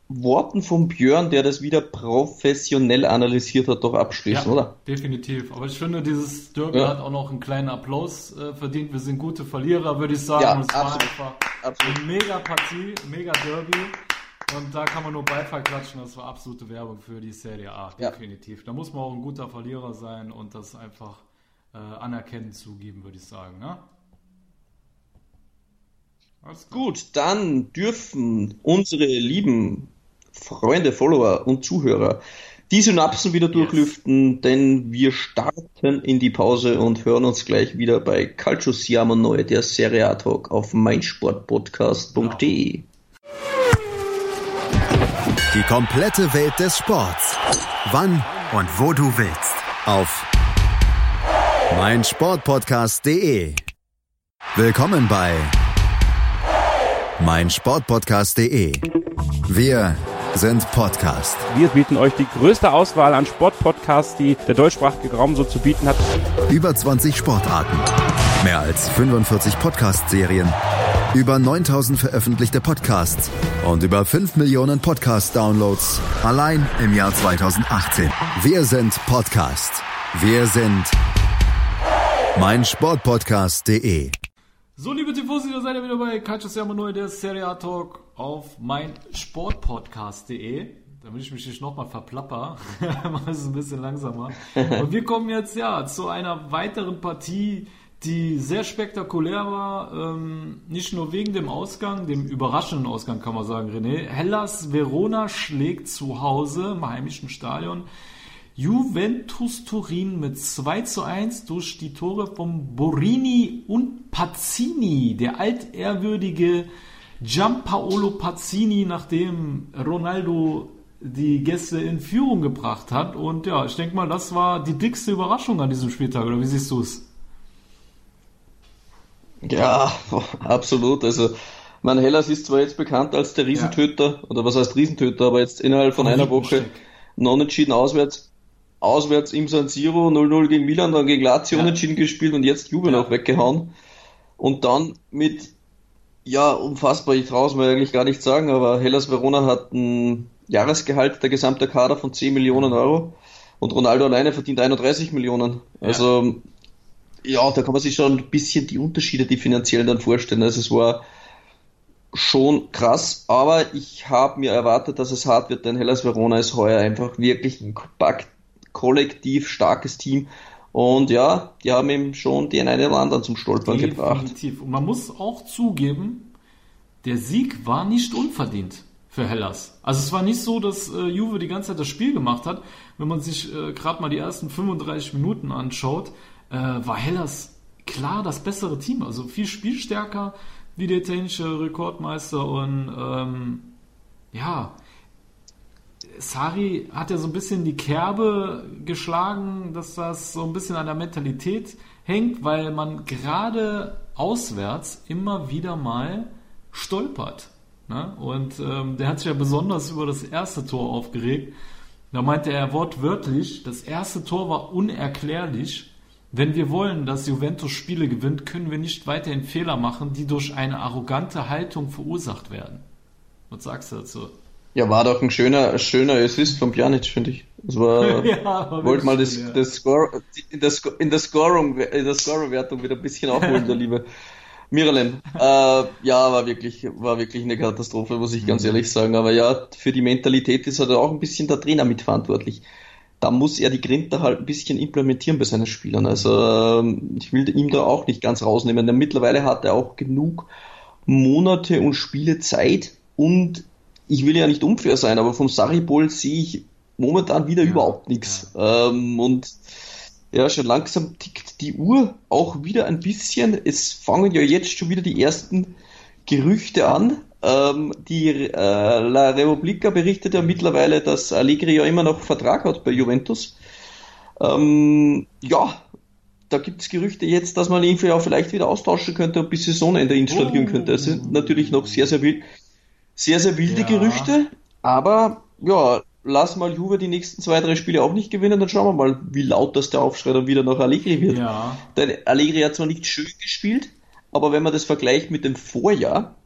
Worten von Björn, der das wieder professionell analysiert hat, doch abschließen, ja, oder? Definitiv. Aber ich finde, dieses Derby ja. hat auch noch einen kleinen Applaus äh, verdient. Wir sind gute Verlierer, würde ich sagen. Ja, und es absolut, war einfach absolut. eine mega Partie, mega Derby. Und da kann man nur Beifall klatschen. Das war absolute Werbung für die Serie A, definitiv. Da muss man auch ein guter Verlierer sein und das einfach äh, anerkennend zugeben, würde ich sagen. Ne? Gut, dann dürfen unsere lieben Freunde, Follower und Zuhörer die Synapsen wieder durchlüften, yes. denn wir starten in die Pause und hören uns gleich wieder bei Calcio Siamo Neu, der Serie A Talk auf meinsportpodcast.de. Die komplette Welt des Sports. Wann und wo du willst. Auf meinsportpodcast.de. Willkommen bei meinsportpodcast.de. Wir sind Podcast. Wir bieten euch die größte Auswahl an Sportpodcasts, die der deutschsprachige Raum so zu bieten hat. Über 20 Sportarten, mehr als 45 Podcast-Serien, über 9000 veröffentlichte Podcasts und über 5 Millionen Podcast-Downloads allein im Jahr 2018. Wir sind Podcast. Wir sind meinsportpodcast.de. So, liebe Tifosi, da seid ihr wieder bei Calcio Siamo Neu, der Serie A Talk auf mein Sportpodcast.de. Damit ich mich nicht nochmal verplapper, mache es ein bisschen langsamer. Und wir kommen jetzt ja zu einer weiteren Partie, die sehr spektakulär war. Ähm, nicht nur wegen dem Ausgang, dem überraschenden Ausgang kann man sagen, René. Hellas Verona schlägt zu Hause im heimischen Stadion Juventus Turin mit 2 zu 1 durch die Tore von Borini und Pazzini, der altehrwürdige Giampaolo Pazzini, nachdem Ronaldo die Gäste in Führung gebracht hat. Und ja, ich denke mal, das war die dickste Überraschung an diesem Spieltag, oder wie siehst du es? Ja, absolut. Also, mein Hellas ist zwar jetzt bekannt als der Riesentöter, ja. oder was heißt Riesentöter, aber jetzt innerhalb von einer Woche non entschieden auswärts auswärts im San Siro 0-0 gegen Milan, dann gegen Lazio ja. unentschieden gespielt und jetzt Juve noch weggehauen. Und dann mit, ja, unfassbar, ich traue es mir eigentlich gar nicht sagen, aber Hellas Verona hat ein Jahresgehalt, der gesamte Kader von 10 Millionen Euro und Ronaldo alleine verdient 31 Millionen. Ja. Also, ja, da kann man sich schon ein bisschen die Unterschiede, die finanziellen dann vorstellen. Also es war schon krass, aber ich habe mir erwartet, dass es hart wird, denn Hellas Verona ist heuer einfach wirklich ein kompakt kollektiv starkes Team. Und ja, die haben ihm schon den einen oder anderen zum Stolpern Definitiv. gebracht. Definitiv. Und man muss auch zugeben, der Sieg war nicht unverdient für Hellas. Also es war nicht so, dass äh, Juve die ganze Zeit das Spiel gemacht hat. Wenn man sich äh, gerade mal die ersten 35 Minuten anschaut, äh, war Hellas klar das bessere Team. Also viel spielstärker wie der italienische Rekordmeister und ähm, ja, Sari hat ja so ein bisschen die Kerbe geschlagen, dass das so ein bisschen an der Mentalität hängt, weil man gerade auswärts immer wieder mal stolpert. Ne? Und ähm, der hat sich ja besonders über das erste Tor aufgeregt. Da meinte er wortwörtlich, das erste Tor war unerklärlich. Wenn wir wollen, dass Juventus Spiele gewinnt, können wir nicht weiterhin Fehler machen, die durch eine arrogante Haltung verursacht werden. Was sagst du dazu? Ja, war doch ein schöner, schöner Assist von Pjanic, finde ich. Das war, Ja, wollte mal das, ja. das Score, in der, Sco- in der Scorung, in der Scorerwertung wieder ein bisschen aufholen, der liebe Miralem. Äh, ja, war wirklich, war wirklich eine Katastrophe, muss ich ganz ehrlich sagen. Aber ja, für die Mentalität ist halt auch ein bisschen der Trainer mitverantwortlich. Da muss er die Grinter halt ein bisschen implementieren bei seinen Spielern. Also, ähm, ich will ihm da auch nicht ganz rausnehmen, denn mittlerweile hat er auch genug Monate und Spiele Zeit und ich will ja nicht unfair sein, aber vom Saripol sehe ich momentan wieder überhaupt nichts. Ähm, und ja, schon langsam tickt die Uhr auch wieder ein bisschen. Es fangen ja jetzt schon wieder die ersten Gerüchte an. Ähm, die äh, La Repubblica berichtet ja mittlerweile, dass Allegri ja immer noch Vertrag hat bei Juventus. Ähm, ja, da gibt es Gerüchte jetzt, dass man ihn ja vielleicht wieder austauschen könnte und bis Saisonende installieren Oh. könnte. Das sind natürlich noch sehr, sehr wild, sehr, sehr wilde Ja. Gerüchte. Aber ja, lass mal Juve die nächsten zwei, drei Spiele auch nicht gewinnen, dann schauen wir mal, wie laut das der Aufschrei dann wieder nach Allegri wird. Ja, Denn Allegri hat zwar nicht schön gespielt, aber wenn man das vergleicht mit dem Vorjahr,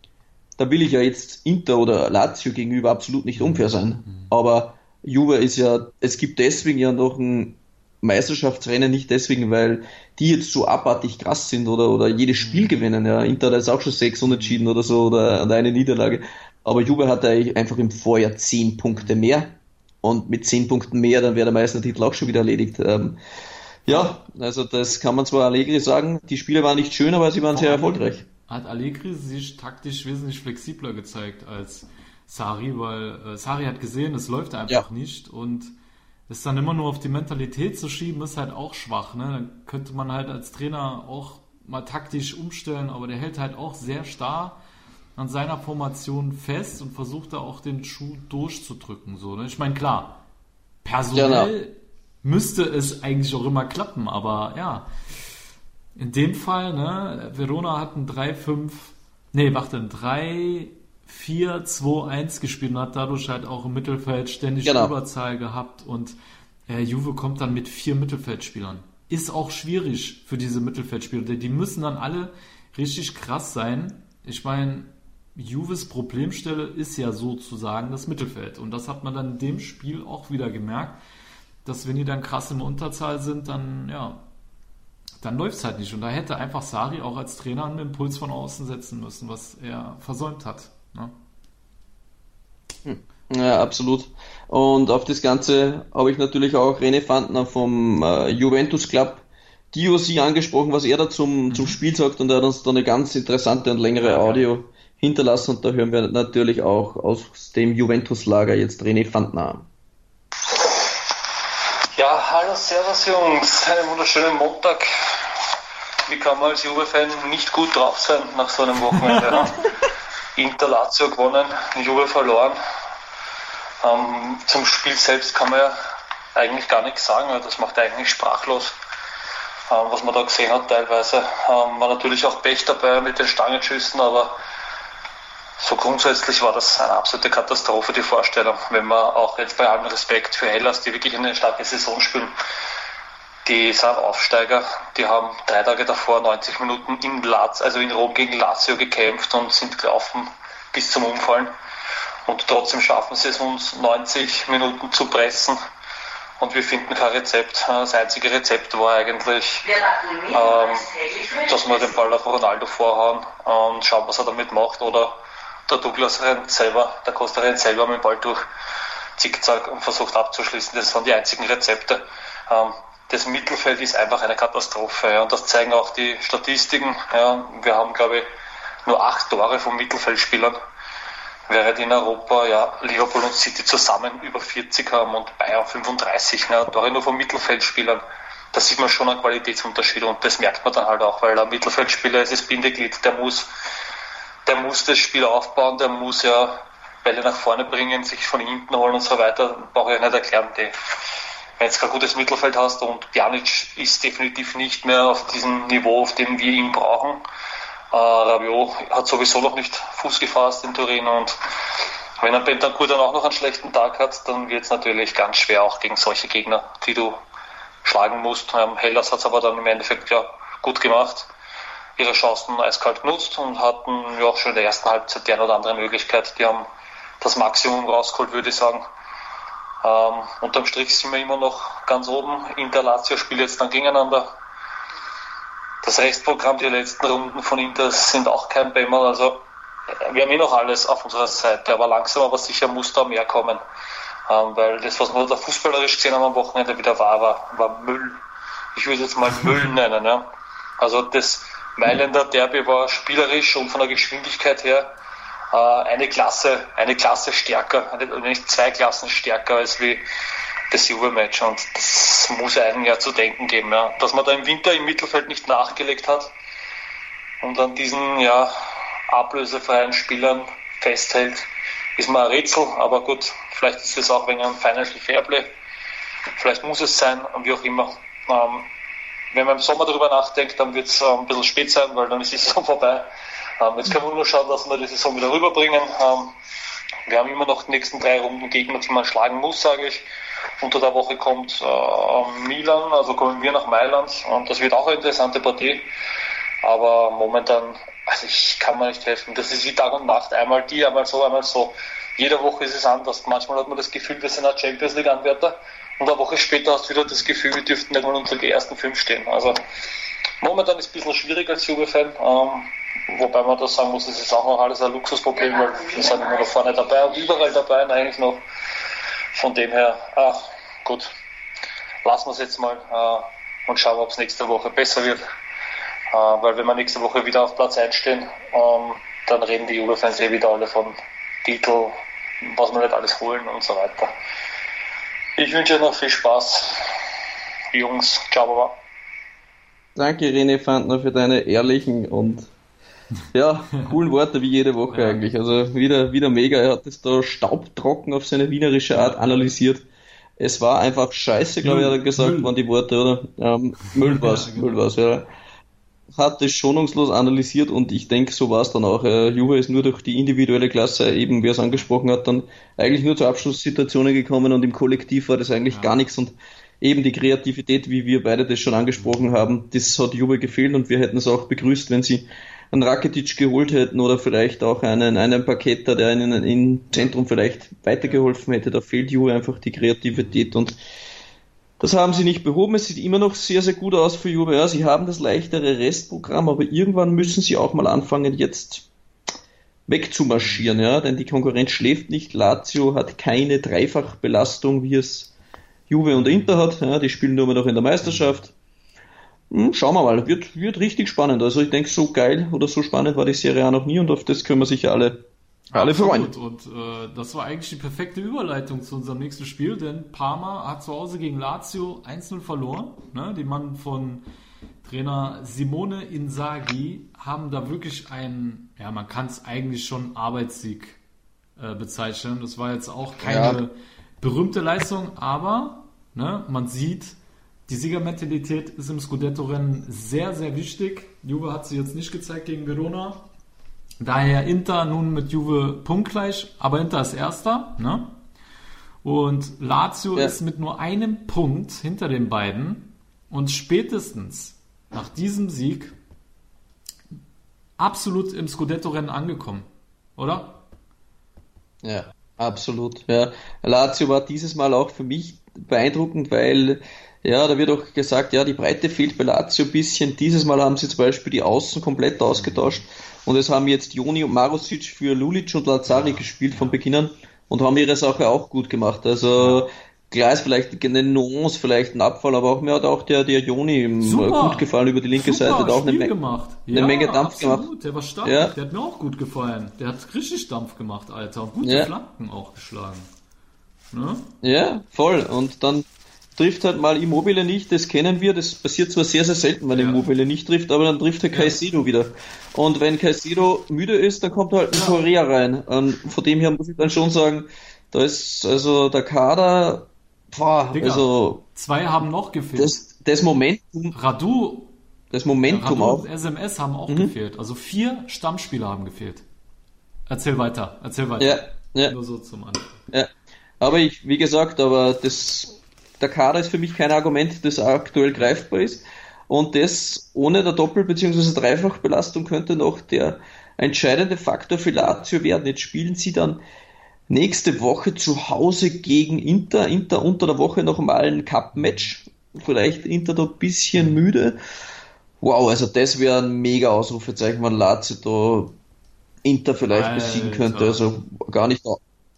da will ich ja jetzt Inter oder Lazio gegenüber absolut nicht unfair sein. Aber Juve ist ja, es gibt deswegen ja noch ein Meisterschaftsrennen, nicht deswegen, weil die jetzt so abartig krass sind oder, oder jedes Spiel gewinnen. Ja, Inter hat jetzt auch schon sechs unentschieden oder so oder, oder eine Niederlage. Aber Juve hatte eigentlich einfach im Vorjahr zehn Punkte mehr. Und mit zehn Punkten mehr, dann wäre der Meistertitel auch schon wieder erledigt. Ähm, ja, also das kann man zwar Allegri sagen, die Spiele waren nicht schön, aber sie waren sehr erfolgreich. hat Allegri sich taktisch wesentlich flexibler gezeigt als Sari, weil äh, Sari hat gesehen, es läuft einfach Ja. nicht und es dann immer nur auf die Mentalität zu schieben, ist halt auch schwach. Ne? Dann könnte man halt als Trainer auch mal taktisch umstellen, aber der hält halt auch sehr starr an seiner Formation fest und versucht da auch den Schuh durchzudrücken. So, ne? Ich meine, klar, personell müsste es eigentlich auch immer klappen, aber ja, in dem Fall, ne, Verona hat ein 3-5, nee, warte, ein 3-4-2-1 gespielt und hat dadurch halt auch im Mittelfeld ständig Genau. Überzahl gehabt und äh, Juve kommt dann mit vier Mittelfeldspielern. Ist auch schwierig für diese Mittelfeldspieler, denn die müssen dann alle richtig krass sein. Ich meine, Juves Problemstelle ist ja sozusagen das Mittelfeld und das hat man dann in dem Spiel auch wieder gemerkt, dass wenn die dann krass im Unterzahl sind, dann ja, dann läuft es halt nicht. Und da hätte einfach Sari auch als Trainer einen Impuls von außen setzen müssen, was er versäumt hat. Ne? Ja, absolut. Und auf das Ganze habe ich natürlich auch René Fandner vom äh, Juventus Club DOC angesprochen, was er da zum, zum Spiel sagt und er hat uns da eine ganz interessante und längere Audio hinterlassen und da hören wir natürlich auch aus dem Juventus-Lager jetzt René Fandner an. Ja, hallo, servus Jungs, einen wunderschönen Montag. Wie kann man als Juve-Fan nicht gut drauf sein nach so einem Wochenende? Inter Lazio gewonnen, Juve verloren. Ähm, zum Spiel selbst kann man ja eigentlich gar nichts sagen, das macht eigentlich sprachlos. Ähm, was man da gesehen hat teilweise. Ähm, war natürlich auch Pech dabei mit den Stangenschüssen, aber so grundsätzlich war das eine absolute Katastrophe, die Vorstellung. Wenn man auch jetzt bei allem Respekt für Hellas, die wirklich eine starke Saison spielen, die sind Aufsteiger, die haben drei Tage davor 90 Minuten in Laz, also in Rom gegen Lazio gekämpft und sind gelaufen bis zum Umfallen. Und trotzdem schaffen sie es uns 90 Minuten zu pressen. Und wir finden kein Rezept. Das einzige Rezept war eigentlich, ähm, dass wir den Ball auf Ronaldo vorhauen und schauen, was er damit macht. Oder der Douglas rennt selber, der Costa rennt selber mit dem Ball durch, zickzack und versucht abzuschließen. Das waren die einzigen Rezepte. Ähm, das Mittelfeld ist einfach eine Katastrophe. Ja, und das zeigen auch die Statistiken. Ja, wir haben, glaube ich, nur acht Tore von Mittelfeldspielern, während in Europa ja, Liverpool und City zusammen über 40 haben und Bayern 35. Ja, Tore nur von Mittelfeldspielern. Da sieht man schon einen Qualitätsunterschied und das merkt man dann halt auch, weil ein Mittelfeldspieler ist das Bindeglied, der muss der muss das Spiel aufbauen, der muss ja Bälle nach vorne bringen, sich von hinten holen und so weiter, brauche ich nicht erklären. Die, wenn du kein gutes Mittelfeld hast und Pjanic ist definitiv nicht mehr auf diesem Niveau, auf dem wir ihn brauchen. Äh, Rabiot hat sowieso noch nicht Fuß gefasst in Turin und wenn ein Bentancur dann auch noch einen schlechten Tag hat, dann wird es natürlich ganz schwer auch gegen solche Gegner, die du schlagen musst. Ähm, Hellas hat es aber dann im Endeffekt ja gut gemacht, ihre Chancen eiskalt genutzt und hatten ja auch schon in der ersten Halbzeit die eine oder andere Möglichkeit. Die haben das Maximum rausgeholt, würde ich sagen. Ähm, unterm Strich sind wir immer noch ganz oben. Inter Lazio spielt jetzt dann gegeneinander. Das Restprogramm, die letzten Runden von Inter sind auch kein Bämmer. Also wir haben eh noch alles auf unserer Seite, aber langsam aber sicher muss da mehr kommen. Ähm, weil das, was wir da fußballerisch gesehen haben am Wochenende wieder war, war, war Müll. Ich würde es jetzt mal Müll nennen. Ja. Also das Mailänder Derby war spielerisch und von der Geschwindigkeit her äh, eine Klasse, eine Klasse stärker, wenn nicht zwei Klassen stärker als wie das Juve-Match. Und das muss einem ja zu denken geben, ja. Dass man da im Winter im Mittelfeld nicht nachgelegt hat und an diesen ja, ablösefreien Spielern festhält, ist mal ein Rätsel, aber gut, vielleicht ist es auch wegen einem Financial Fairplay. Vielleicht muss es sein, wie auch immer. Ähm, wenn man im Sommer darüber nachdenkt, dann wird es äh, ein bisschen spät sein, weil dann ist die Saison vorbei. Ähm, jetzt können wir nur schauen, dass wir die Saison wieder rüberbringen. Ähm, wir haben immer noch die nächsten drei Runden Gegner, die man schlagen muss, sage ich. Unter der Woche kommt äh, Milan, also kommen wir nach Mailand und das wird auch eine interessante Partie. Aber momentan, also ich kann mir nicht helfen. Das ist wie Tag und Nacht. Einmal die, einmal so, einmal so. Jede Woche ist es anders. Manchmal hat man das Gefühl, wir sind ein Champions League Anwärter und eine Woche später hast du wieder das Gefühl, wir dürften irgendwann unter die ersten fünf stehen. Also momentan ist es ein bisschen schwierig als Juve-Fan. Ähm, wobei man das sagen muss, es ist auch noch alles ein Luxusproblem, weil wir sind immer noch vorne dabei und überall dabei und eigentlich noch. Von dem her, ach, gut, lassen wir es jetzt mal äh, und schauen, ob es nächste Woche besser wird. Äh, weil wenn wir nächste Woche wieder auf Platz 1 stehen, ähm, dann reden die Juve-Fans eh wieder alle von Titel, was wir nicht alles holen und so weiter. Ich wünsche euch noch viel Spaß, Jungs. Ciao, Baba. Danke, René Fandner, für deine ehrlichen und ja, coolen Worte wie jede Woche ja. eigentlich. Also wieder, wieder mega. Er hat es da staubtrocken auf seine wienerische Art analysiert. Es war einfach scheiße, glaube ich, hat er gesagt, Müll. waren die Worte, oder? Ähm, Müll war's, ja, genau. Müll war's, ja hat es schonungslos analysiert und ich denke, so war es dann auch. Äh, Juve ist nur durch die individuelle Klasse, eben wie er es angesprochen hat, dann eigentlich nur zu Abschlusssituationen gekommen und im Kollektiv war das eigentlich ja. gar nichts und eben die Kreativität, wie wir beide das schon angesprochen haben, das hat Juve gefehlt und wir hätten es auch begrüßt, wenn sie einen Rakitic geholt hätten oder vielleicht auch einen, einen Paketer, der ihnen im Zentrum vielleicht weitergeholfen hätte. Da fehlt Juve einfach die Kreativität und das haben sie nicht behoben. Es sieht immer noch sehr, sehr gut aus für Juve. Ja, sie haben das leichtere Restprogramm, aber irgendwann müssen sie auch mal anfangen, jetzt wegzumarschieren, ja, denn die Konkurrenz schläft nicht. Lazio hat keine Dreifachbelastung, wie es Juve und Inter hat. Ja, die spielen nur noch in der Meisterschaft. Hm, schauen wir mal, wird, wird richtig spannend. Also ich denke, so geil oder so spannend war die Serie A noch nie und auf das können wir sicher alle alle freuen. Und äh, das war eigentlich die perfekte Überleitung zu unserem nächsten Spiel, denn Parma hat zu Hause gegen Lazio 1-0 verloren. Ne? Die Mann von Trainer Simone Inzaghi haben da wirklich einen, ja, man kann es eigentlich schon Arbeitssieg äh, bezeichnen. Das war jetzt auch keine ja. berühmte Leistung, aber ne, man sieht, die Siegermentalität ist im Scudetto-Rennen sehr, sehr wichtig. Juve hat sie jetzt nicht gezeigt gegen Verona, Daher Inter nun mit Juve punktgleich, aber Inter ist Erster. Ne? Und Lazio ja. ist mit nur einem Punkt hinter den beiden und spätestens nach diesem Sieg absolut im Scudetto-Rennen angekommen, oder? Ja, absolut. Ja. Lazio war dieses Mal auch für mich beeindruckend, weil ja, da wird auch gesagt, ja, die Breite fehlt bei Lazio ein bisschen. Dieses Mal haben sie zum Beispiel die Außen komplett ausgetauscht. Und es haben jetzt Joni und Marusic für Lulic und Lazari gespielt von Beginn an und haben ihre Sache auch gut gemacht. Also klar ist vielleicht eine Nuance, vielleicht ein Abfall, aber auch mir hat auch der, der Joni Super. gut gefallen über die linke Super, Seite. Hat auch eine, Me gemacht. eine ja, Menge Dampf absolut. gemacht. Der war stark, ja. der hat mir auch gut gefallen. Der hat richtig Dampf gemacht, Alter. Und gute ja. Flanken auch geschlagen. Ne? Ja, voll. Und dann trifft halt mal Immobile nicht, das kennen wir, das passiert zwar sehr, sehr selten, wenn Ja. Immobile nicht trifft, aber dann trifft er Caicedo wieder. Und wenn Caicedo müde ist, dann kommt halt ein Korea rein. Und von dem her muss ich dann schon sagen, da ist also der Kader, boah, Digga. also Zwei haben noch gefehlt. das, das Momentum, Radu, das Momentum Radu auch. und SMS haben Mhm. auch gefehlt. Also vier Stammspieler haben gefehlt. Erzähl weiter, erzähl weiter. Ja, ja. Nur so zum Anfang. Ja, aber ich, wie gesagt, aber das, der Kader ist für mich kein Argument, das aktuell greifbar ist. Und das ohne der Doppel- bzw. Dreifachbelastung könnte noch der entscheidende Faktor für Lazio werden. Jetzt spielen sie dann nächste Woche zu Hause gegen Inter. Inter unter der Woche noch mal ein Cup-Match. Vielleicht Inter da ein bisschen müde. Wow, also das wäre ein mega Ausrufezeichen, wenn Lazio da Inter vielleicht Alter. besiegen könnte. Also gar nicht,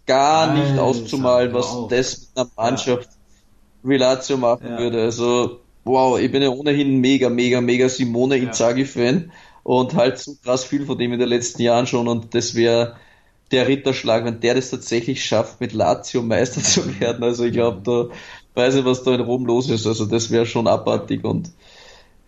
gar nicht auszumalen, was das mit einer Mannschaft wie Lazio machen Ja. würde. Also, wow, ich bin ja ohnehin mega, mega, mega Simone Inzaghi-Fan und halt so krass viel von dem in den letzten Jahren schon und das wäre der Ritterschlag, wenn der das tatsächlich schafft, mit Lazio Meister zu werden. Also ich glaube, da weiß ich, was da in Rom los ist. Also das wäre schon abartig und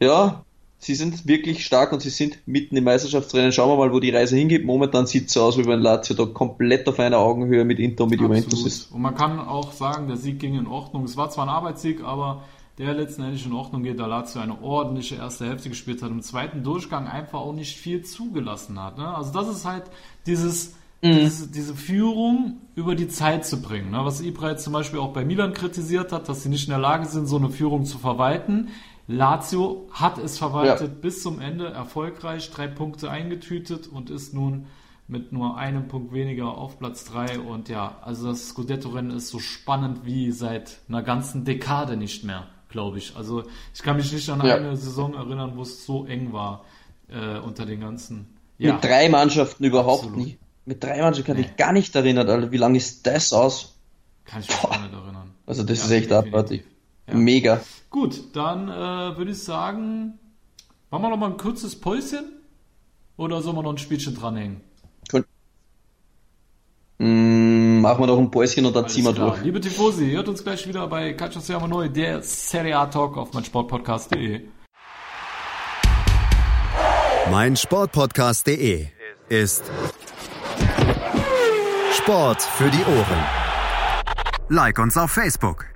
ja, sie sind wirklich stark und sie sind mitten im Meisterschaftsrennen. Schauen wir mal, wo die Reise hingeht. Momentan sieht es so aus, wie wenn Lazio da komplett auf einer Augenhöhe mit Inter und mit Juventus Absolut. ist. Und man kann auch sagen, der Sieg ging in Ordnung. Es war zwar ein Arbeitssieg, aber der letzten Endes in Ordnung geht, da Lazio eine ordentliche erste Hälfte gespielt hat, im zweiten Durchgang einfach auch nicht viel zugelassen hat. Ne? Also das ist halt dieses, diese, diese Führung über die Zeit zu bringen. Ne? Was Ibra jetzt zum Beispiel auch bei Milan kritisiert hat, dass sie nicht in der Lage sind, so eine Führung zu verwalten. Lazio hat es verwaltet bis zum Ende erfolgreich, drei Punkte eingetütet und ist nun mit nur einem Punkt weniger auf Platz 3 und ja, also das Scudetto-Rennen ist so spannend wie seit einer ganzen Dekade nicht mehr, glaube ich. Also ich kann mich nicht an Ja. eine Saison erinnern, wo es so eng war äh, unter den ganzen. Ja, Mit drei Mannschaften überhaupt Absolut. nie. Mit drei Mannschaften kann Nee. ich gar nicht erinnern, Alter. Wie lange ist das aus? kann ich mich auch nicht erinnern. Also das Ja, ist echt definitiv. abartig. Ja. Mega. Gut, dann äh, würde ich sagen, machen wir noch mal ein kurzes Päuschen oder sollen wir noch ein Spielchen dranhängen? Mm, machen wir noch ein Päuschen und dann Alles ziehen wir klar. durch. Liebe Tifosi, hört uns gleich wieder bei Calcio Siamo Neu, der Serie A Talk auf meinsportpodcast.de. mein Sportpodcast.de ist Sport für die Ohren. Like uns auf Facebook.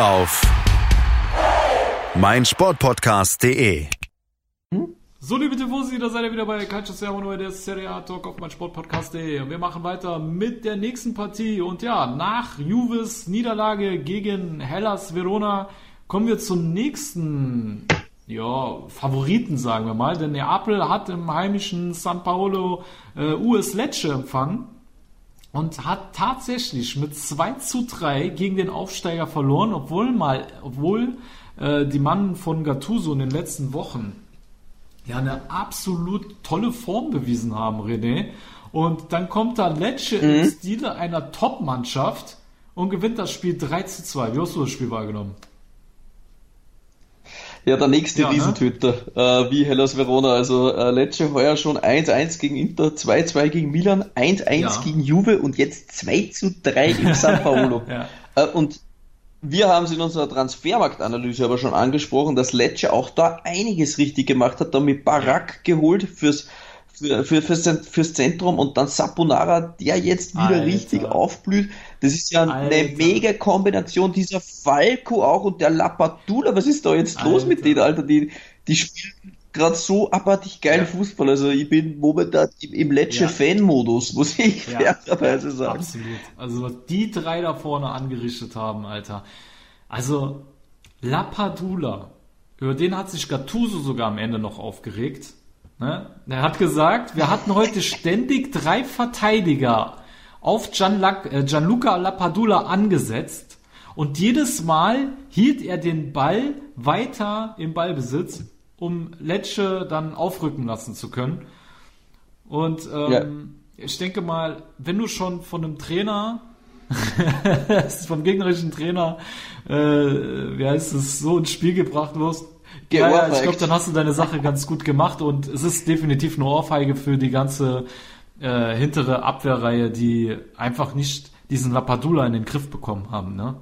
auf meinsportpodcast.de. So, liebe Tifosi, da seid ihr wieder bei Calcio Siamo Neu, der Serie A Talk auf meinsportpodcast.de. Und wir machen weiter mit der nächsten Partie. Und ja, nach Juves Niederlage gegen Hellas Verona kommen wir zum nächsten ja, Favoriten, sagen wir mal. Denn Neapel hat im heimischen San Paolo äh, US Lecce empfangen und hat tatsächlich mit 2 zu 3 gegen den Aufsteiger verloren, obwohl mal, obwohl äh, die Mann von Gattuso in den letzten Wochen ja eine absolut tolle Form bewiesen haben, René. Und dann kommt da Lecce im Stile einer Top-Mannschaft und gewinnt das Spiel 3 zu 2. Wie hast du das Spiel wahrgenommen? Ja, der nächste Ja, ne? Riesentüter, äh, wie Hellas Verona. Also äh, Lecce heuer schon 1-1 gegen Inter, 2-2 gegen Milan, 1-1 Ja. gegen Juve und jetzt 2 zu 3 im San Paolo. Ja. äh, und wir haben es in unserer Transfermarktanalyse aber schon angesprochen, dass Lecce auch da einiges richtig gemacht hat, da mit Barak geholt fürs für, für, fürs, fürs Zentrum und dann Saponara, der jetzt wieder Alter. richtig aufblüht. Das ist ja eine Alter. mega Kombination, dieser Falco auch und der Lapadula. Was ist da jetzt los mit Alter. denen, Alter? Die, die spielen gerade so abartig geil Ja. Fußball. Also ich bin momentan im, im Ja. Lecce-Fan-Modus, muss ich Ja. fairerweise sagen. Absolut. Also was die drei da vorne angerichtet haben, Alter. Also Lapadula, über den hat sich Gattuso sogar am Ende noch aufgeregt. Ne? Er hat gesagt, wir hatten heute ständig drei Verteidiger auf äh, Gianluca Lapadula angesetzt Und jedes Mal hielt er den Ball weiter im Ballbesitz, um Lecce dann aufrücken lassen zu können. Und ähm, ja. ich denke mal, wenn du schon von einem Trainer, vom gegnerischen Trainer, äh, wie heißt es, so ins Spiel gebracht wirst, ja, ja, ich glaube, dann hast du deine Sache ganz gut gemacht und es ist definitiv eine Ohrfeige für die ganze äh, hintere Abwehrreihe, die einfach nicht diesen Lapadula in den Griff bekommen haben, ne?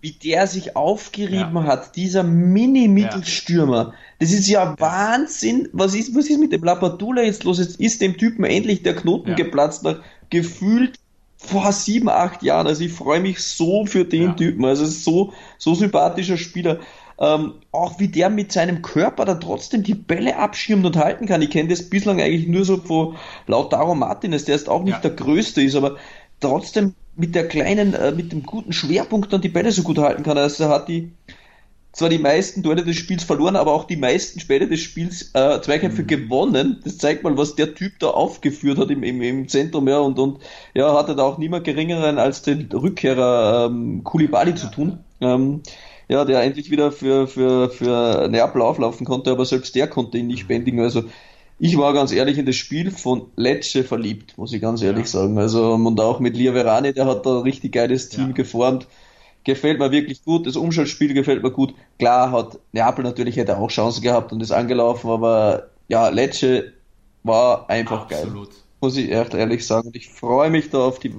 Wie der sich aufgerieben ja. hat, dieser Mini-Mittelstürmer. Das ist ja, Wahnsinn. Was ist, was ist mit dem Lapadula jetzt los? Jetzt ist dem Typen endlich der Knoten geplatzt nach gefühlt vor sieben, acht Jahren. Also ich freue mich so für den Typen. Also so, so sympathischer Spieler. Ähm, auch wie der mit seinem Körper da trotzdem die Bälle abschirmt und halten kann. Ich kenne das bislang eigentlich nur so von Lautaro Martinez, der ist auch nicht ja. der Größte ist, aber trotzdem mit der kleinen, äh, mit dem guten Schwerpunkt dann die Bälle so gut halten kann. Also er hat die zwar die meisten Duelle des Spiels verloren, aber auch die meisten Spiele des Spiels äh, Zweikämpfe mhm. gewonnen. Das zeigt mal, was der Typ da aufgeführt hat im, im, im Zentrum, ja, und, und ja, hatte da auch niemand geringeren als den Rückkehrer ähm, Kulibali zu tun. Ähm, ja, der endlich wieder für, für, für Neapel auflaufen konnte, aber selbst der konnte ihn nicht bändigen. Also ich war ganz ehrlich in das Spiel von Lecce verliebt, muss ich ganz ehrlich ja. sagen. Also und auch mit Lia Verani, der hat da ein richtig geiles Team ja. geformt. Gefällt mir wirklich gut. Das Umschaltspiel gefällt mir gut. Klar hat Neapel natürlich hätte auch Chancen gehabt und ist angelaufen, aber ja, Lecce war einfach Absolut. geil muss ich ehrlich sagen. Ich freue mich da auf die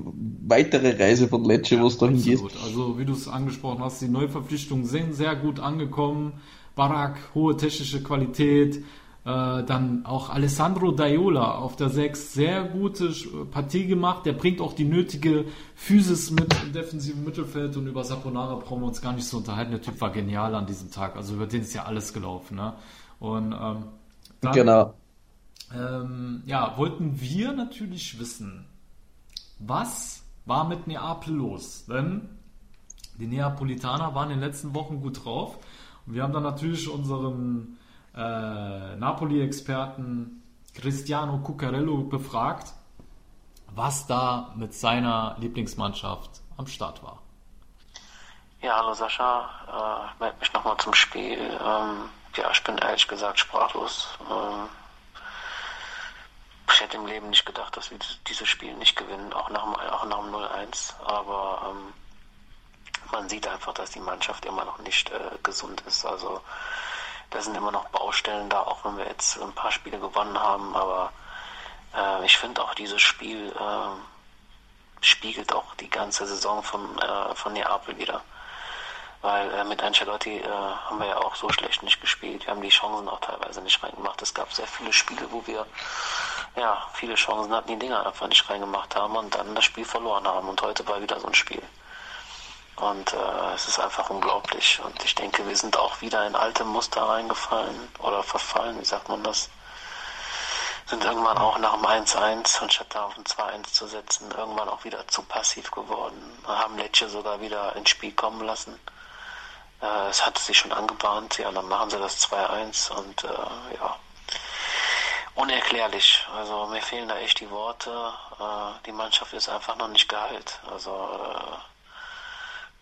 weitere Reise von Lecce, wo es dahin geht. Also wie du es angesprochen hast, die Neuverpflichtungen sind sehr gut angekommen. Barak, hohe technische Qualität. Äh, dann auch Alessandro Daiola auf der 6, sehr gute Partie gemacht. Der bringt auch die nötige Physis mit im defensiven Mittelfeld und über Saponara brauchen wir uns gar nicht so unterhalten. Der Typ war genial an diesem Tag. Also über den ist ja alles gelaufen. Ne? Und ähm, dann, genau ähm, ja, wollten wir natürlich wissen, was war mit Neapel los? Denn die Neapolitaner waren in den letzten Wochen gut drauf. Und wir haben dann natürlich unseren äh, Napoli-Experten Cristiano Cuccarello befragt, was da mit seiner Lieblingsmannschaft am Start war. Ja, hallo Sascha, äh, melde mich nochmal zum Spiel. Ähm, ja, ich bin ehrlich gesagt sprachlos. Ähm, ich hätte im Leben nicht gedacht, dass wir dieses Spiel nicht gewinnen, auch nach, nach dem 0-1. Aber ähm, man sieht einfach, dass die Mannschaft immer noch nicht äh, gesund ist. Also da sind immer noch Baustellen da, auch wenn wir jetzt ein paar Spiele gewonnen haben. Aber äh, ich finde auch dieses Spiel äh, spiegelt auch die ganze Saison von, äh, von Neapel wieder. Weil äh, mit Ancelotti äh, haben wir ja auch so schlecht nicht gespielt. Wir haben die Chancen auch teilweise nicht reingemacht. Es gab sehr viele Spiele, wo wir ja, viele Chancen hatten, die Dinger einfach nicht reingemacht haben und dann das Spiel verloren haben. Und heute war wieder so ein Spiel. Und äh, es ist einfach unglaublich. Und ich denke, wir sind auch wieder in alte Muster reingefallen oder verfallen, wie sagt man das? Sind irgendwann auch nach dem 1-1, anstatt da auf ein 2-1 zu setzen, irgendwann auch wieder zu passiv geworden. Haben Lecce sogar wieder ins Spiel kommen lassen. Äh, es hatte sich schon angebahnt, ja, dann machen sie das 2-1 und äh, ja, unerklärlich. Also mir fehlen da echt die Worte. Äh, die Mannschaft ist einfach noch nicht geheilt. Also äh,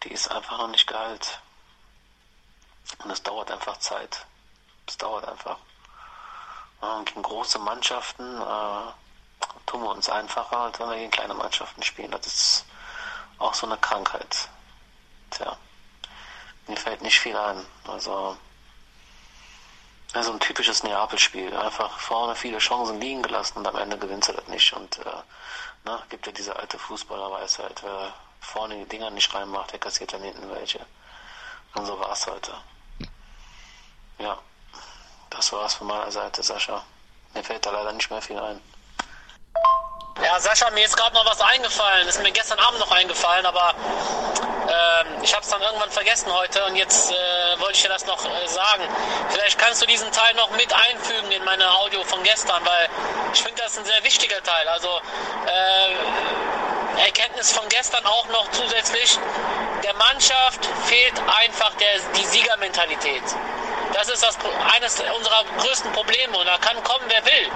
die ist einfach noch nicht geheilt. Und es dauert einfach Zeit. Es dauert einfach. Und gegen große Mannschaften äh, tun wir uns einfacher, als wenn wir gegen kleine Mannschaften spielen. Das ist auch so eine Krankheit. Tja, mir fällt nicht viel ein. Also also ein typisches Neapel-Spiel. Einfach vorne viele Chancen liegen gelassen und am Ende gewinnt er das nicht. Und äh, ne, gibt ja diese alte Fußballerweisheit, wer vorne die Dinger nicht reinmacht, der kassiert dann hinten welche. Und so war es heute. Ja, das war's von meiner Seite, Sascha. Mir fällt da leider nicht mehr viel ein. Ja, Sascha, mir ist gerade noch was eingefallen. Ist mir gestern Abend noch eingefallen, aber äh, ich habe es dann irgendwann vergessen heute und jetzt äh, wollte ich dir das noch äh, sagen. Vielleicht kannst du diesen Teil noch mit einfügen in meine Audio von gestern, weil ich finde das ein sehr wichtiger Teil. Also äh, Erkenntnis von gestern auch noch zusätzlich. Der Mannschaft fehlt einfach der, die Siegermentalität. Das ist das, eines unserer größten Probleme und da kann kommen, wer will.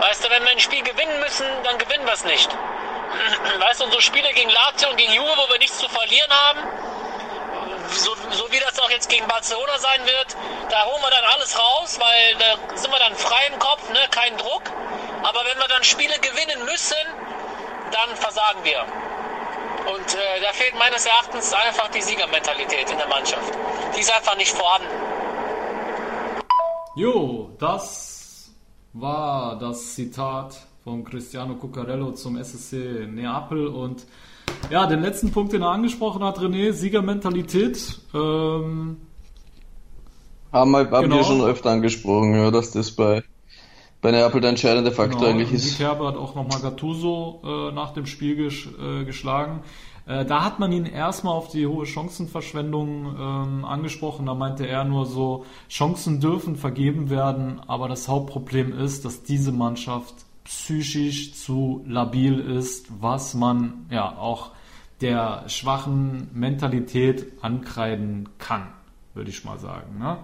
Weißt du, wenn wir ein Spiel gewinnen müssen, dann gewinnen wir es nicht. weißt du, unsere Spiele gegen Lazio und gegen Juve, wo wir nichts zu verlieren haben, so, so wie das auch jetzt gegen Barcelona sein wird, da holen wir dann alles raus, weil da sind wir dann frei im Kopf, ne? kein Druck. Aber wenn wir dann Spiele gewinnen müssen, dann versagen wir. Und äh, da fehlt meines Erachtens einfach die Siegermentalität in der Mannschaft. Die ist einfach nicht vorhanden. Jo, das war das Zitat von Cristiano Cuccarello zum SSC Neapel und ja, den letzten Punkt, den er angesprochen hat, René, Siegermentalität. Ähm, haben wir, haben Genau. wir schon öfter angesprochen, ja, dass das bei, bei Neapel der entscheidende Faktor Genau, eigentlich ist. Nick Herber hat auch nochmal Gattuso äh, nach dem Spiel gesch äh, geschlagen. Äh, da hat man ihn erstmal auf die hohe Chancenverschwendung ähm, angesprochen. Da meinte er nur so, Chancen dürfen vergeben werden, aber das Hauptproblem ist, dass diese Mannschaft psychisch zu labil ist, was man ja auch der schwachen Mentalität ankreiden kann, würde ich mal sagen. Ne?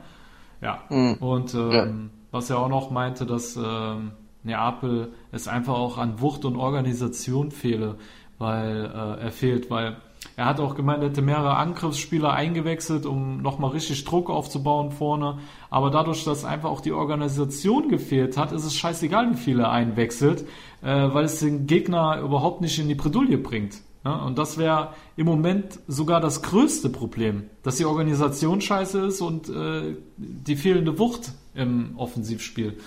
Ja. Und ähm, Ja. was er auch noch meinte, dass ähm, Neapel es einfach auch an Wucht und Organisation fehle, weil äh, er fehlt, weil er hat auch gemeint, er hätte mehrere Angriffsspieler eingewechselt, um nochmal richtig Druck aufzubauen vorne. Aber dadurch, dass einfach auch die Organisation gefehlt hat, ist es scheißegal, wie viele einwechselt, äh, weil es den Gegner überhaupt nicht in die Bredouille bringt. Ja, und das wäre im Moment sogar das größte Problem, dass die Organisation scheiße ist und äh, die fehlende Wucht im Offensivspiel.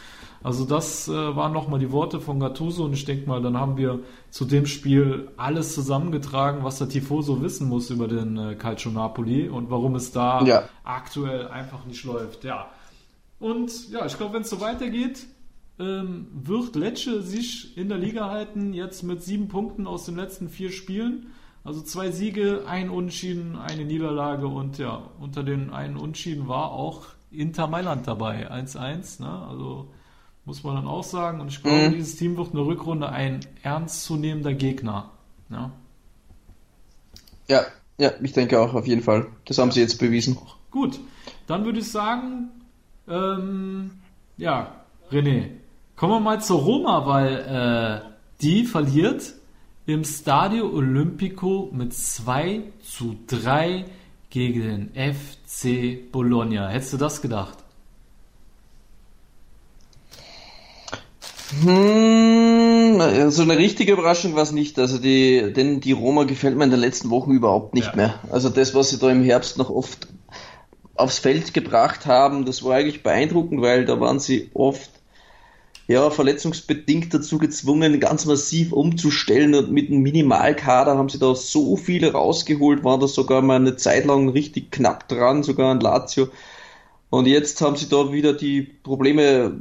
Also das äh, waren nochmal die Worte von Gattuso und ich denke mal, dann haben wir zu dem Spiel alles zusammengetragen, was der Tifoso wissen muss über den äh, Calcio Napoli und warum es da Ja. aktuell einfach nicht läuft. Ja. Und ja, ich glaube, wenn es so weitergeht, ähm, wird Lecce sich in der Liga halten, jetzt mit sieben Punkten aus den letzten vier Spielen. Also zwei Siege, ein Unentschieden, eine Niederlage und ja, unter den einen Unentschieden war auch Inter Mailand dabei, 1-1. Ne? Also muss man dann auch sagen. Und ich glaube, Mhm. dieses Team wird in der Rückrunde ein ernstzunehmender Gegner. Ne? Ja, ja, ich denke auch auf jeden Fall. Das haben sie jetzt bewiesen. Gut, dann würde ich sagen, ähm, ja, René, kommen wir mal zur Roma, weil äh, die verliert im Stadio Olimpico mit 2 zu 3 gegen den FC Bologna. Hättest du das gedacht? Hm, so eine richtige Überraschung war es nicht. Also die, denn die Roma gefällt mir in den letzten Wochen überhaupt nicht Ja. mehr. Also das, was sie da im Herbst noch oft aufs Feld gebracht haben, das war eigentlich beeindruckend, weil da waren sie oft ja, verletzungsbedingt dazu gezwungen, ganz massiv umzustellen und mit einem Minimalkader haben sie da so viele rausgeholt, war das sogar mal eine Zeit lang richtig knapp dran, sogar an Lazio. Und jetzt haben sie da wieder die Probleme,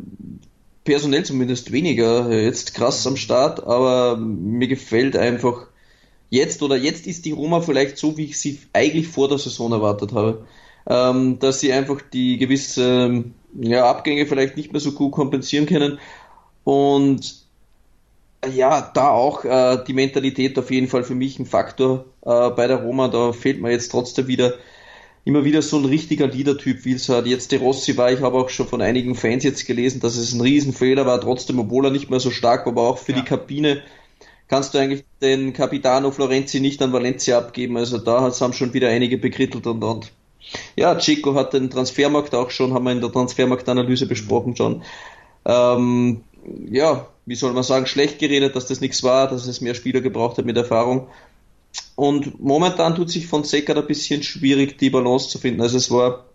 personell zumindest weniger, jetzt krass am Start, aber mir gefällt einfach jetzt oder jetzt ist die Roma vielleicht so, wie ich sie eigentlich vor der Saison erwartet habe. Ähm, dass sie einfach die gewisse ja, Abgänge vielleicht nicht mehr so gut kompensieren können und äh, ja, da auch äh, die Mentalität auf jeden Fall für mich ein Faktor äh, bei der Roma. Da fehlt mir jetzt trotzdem wieder immer wieder so ein richtiger Leader-Typ, wie es halt jetzt De Rossi war. Ich habe auch schon von einigen Fans jetzt gelesen, dass es ein Riesenfehler war, trotzdem, obwohl er nicht mehr so stark war, aber auch für Ja. die Kabine kannst du eigentlich den Capitano Florenzi nicht an Valencia abgeben. Also da haben schon wieder einige bekrittelt und, und ja, Chico hat den Transfermarkt auch schon, haben wir in der Transfermarktanalyse besprochen schon. Ähm, ja, wie soll man sagen, schlecht geredet, dass das nichts war, dass es mehr Spieler gebraucht hat mit Erfahrung. Und momentan tut sich von Secker ein bisschen schwierig, die Balance zu finden. Also es war,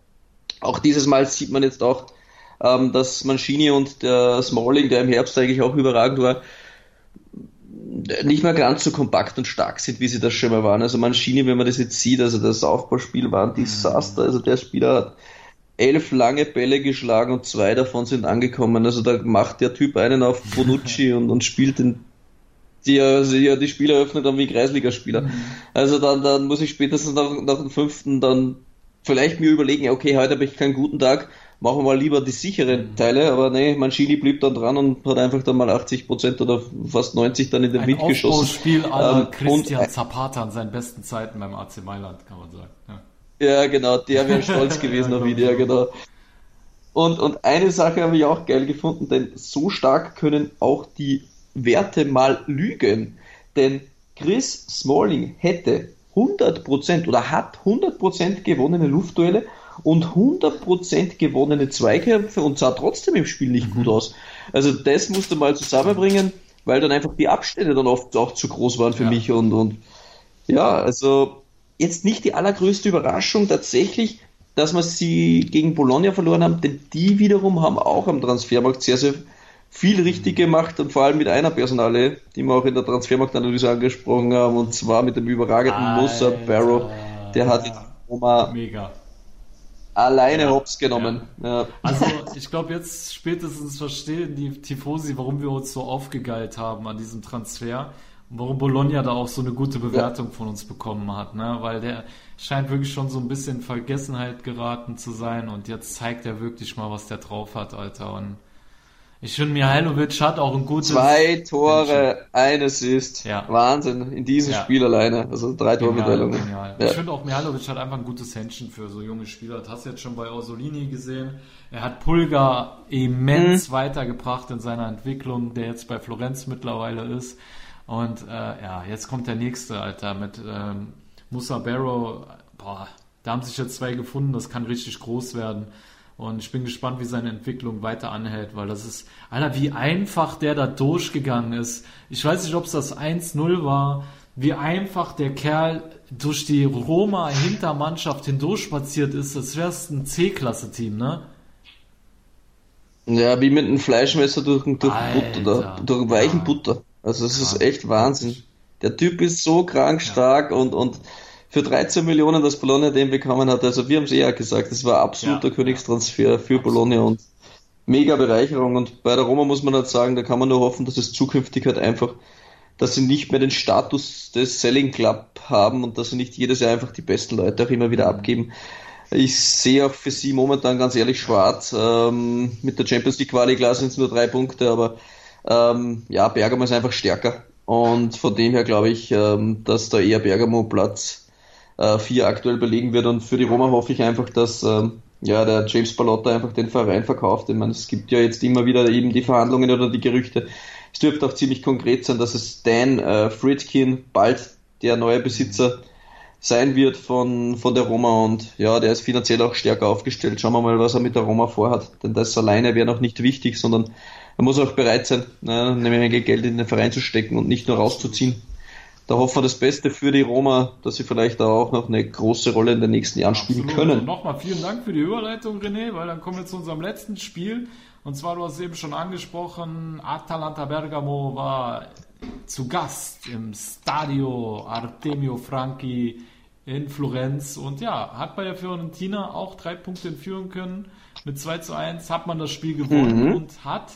auch dieses Mal sieht man jetzt auch, ähm, dass Mancini und der Smalling, der im Herbst eigentlich auch überragend war, nicht mehr ganz so kompakt und stark sind, wie sie das schon mal waren. Also Mancini, wenn man das jetzt sieht, also das Aufbauspiel war ein Desaster. Also der Spieler hat elf lange Bälle geschlagen und zwei davon sind angekommen. Also da macht der Typ einen auf Bonucci und, und spielt den die, ja, die Spieler öffnet dann wie Kreisligaspieler. Also dann, dann muss ich spätestens nach, nach dem fünften dann vielleicht mir überlegen, okay, heute habe ich keinen guten Tag, machen wir mal lieber die sicheren Teile, aber nee, Mancini blieb dann dran und hat einfach dann mal 80% oder fast 90 dann in den Ein Wind geschossen. Aller Ähm, Christian und- Zapata an seinen besten Zeiten beim AC Mailand, kann man sagen. Ja. Ja, genau, der wäre stolz gewesen auf ihn, ja, genau. Und, und eine Sache habe ich auch geil gefunden, denn so stark können auch die Werte mal lügen. Denn Chris Smalling hätte 100% oder hat 100% gewonnene Luftduelle und 100% gewonnene Zweikämpfe und sah trotzdem im Spiel nicht gut aus. Also das musst du mal zusammenbringen, weil dann einfach die Abstände dann oft auch zu groß waren für Ja. mich und, und ja, also jetzt nicht die allergrößte Überraschung tatsächlich, dass wir sie gegen Bologna verloren haben, denn die wiederum haben auch am Transfermarkt sehr, sehr viel richtig gemacht und vor allem mit einer Personale, die wir auch in der Transfermarktanalyse angesprochen haben, und zwar mit dem überragenden Musa Alter. Barrow. Der hat jetzt Roma Mega. alleine hops genommen. Ja. Also, ich glaube, jetzt spätestens verstehen die Tifosi, warum wir uns so aufgegeilt haben an diesem Transfer und warum Bologna da auch so eine gute Bewertung von uns bekommen hat, ne? Weil der scheint wirklich schon so ein bisschen in Vergessenheit geraten zu sein und jetzt zeigt er wirklich mal, was der drauf hat, Alter. Und ich finde, Mihailovic hat auch ein gutes. Zwei Tore, ein Assist. Ja. Wahnsinn, in diesem Ja. Spiel alleine. Also drei Tormitteilungen. Ja. Ich finde auch Mihailovic hat einfach ein gutes Händchen für so junge Spieler. Das hast du jetzt schon bei Orsolini gesehen. Er hat Pulga Mhm. immens weitergebracht in seiner Entwicklung, der jetzt bei Florenz mittlerweile ist. Und äh, ja, jetzt kommt der nächste, Alter, mit ähm, Musa Barrow. Boah, da haben sich jetzt zwei gefunden, das kann richtig groß werden. Und ich bin gespannt, wie seine Entwicklung weiter anhält, weil das ist, Alter, wie einfach der da durchgegangen ist. Ich weiß nicht, ob es das 1-0 war, wie einfach der Kerl durch die Roma-Hintermannschaft hindurchspaziert ist, als wäre es ein C-Klasse-Team, ne? Ja, wie mit einem Fleischmesser durch, durch Butter, Alter. durch weichen Ja. Butter. Also es ist echt Wahnsinn. Der Typ ist so krank stark und, und für 13 Millionen, das Bologna den bekommen hat, also wir haben es eh ja gesagt, das war absoluter Ja, Königstransfer für Bologna und mega Bereicherung und bei der Roma muss man halt sagen, da kann man nur hoffen, dass es zukünftig halt einfach, dass sie nicht mehr den Status des Selling Club haben und dass sie nicht jedes Jahr einfach die besten Leute auch immer wieder abgeben. Ich sehe auch für sie momentan ganz ehrlich schwarz. Ähm, mit der Champions League Quali klar sind es nur drei Punkte, aber ähm, ja, Bergamo ist einfach stärker. Und von dem her glaube ich, ähm, dass da eher Bergamo Platz äh, 4 aktuell belegen wird. Und für die Roma hoffe ich einfach, dass ähm, ja, der James Ballotta einfach den Verein verkauft. Ich meine, es gibt ja jetzt immer wieder eben die Verhandlungen oder die Gerüchte. Es dürfte auch ziemlich konkret sein, dass es Dan äh, Friedkin bald der neue Besitzer sein wird von, von der Roma und ja, der ist finanziell auch stärker aufgestellt. Schauen wir mal, was er mit der Roma vorhat. Denn das alleine wäre noch nicht wichtig, sondern er muss auch bereit sein, ne, eine Menge Geld in den Verein zu stecken und nicht nur rauszuziehen. Da hoffen wir das Beste für die Roma, dass sie vielleicht da auch noch eine große Rolle in den nächsten Jahren spielen Absolut. Und können. nochmal vielen Dank für die Überleitung, René, weil dann kommen wir zu unserem letzten Spiel. Und zwar, du hast es eben schon angesprochen, Atalanta Bergamo war zu Gast im Stadio Artemio Franchi in Florenz und ja, hat bei der Fiorentina auch drei Punkte in Führung können. Mit 2 zu 1 hat man das Spiel gewonnen Mhm. und hat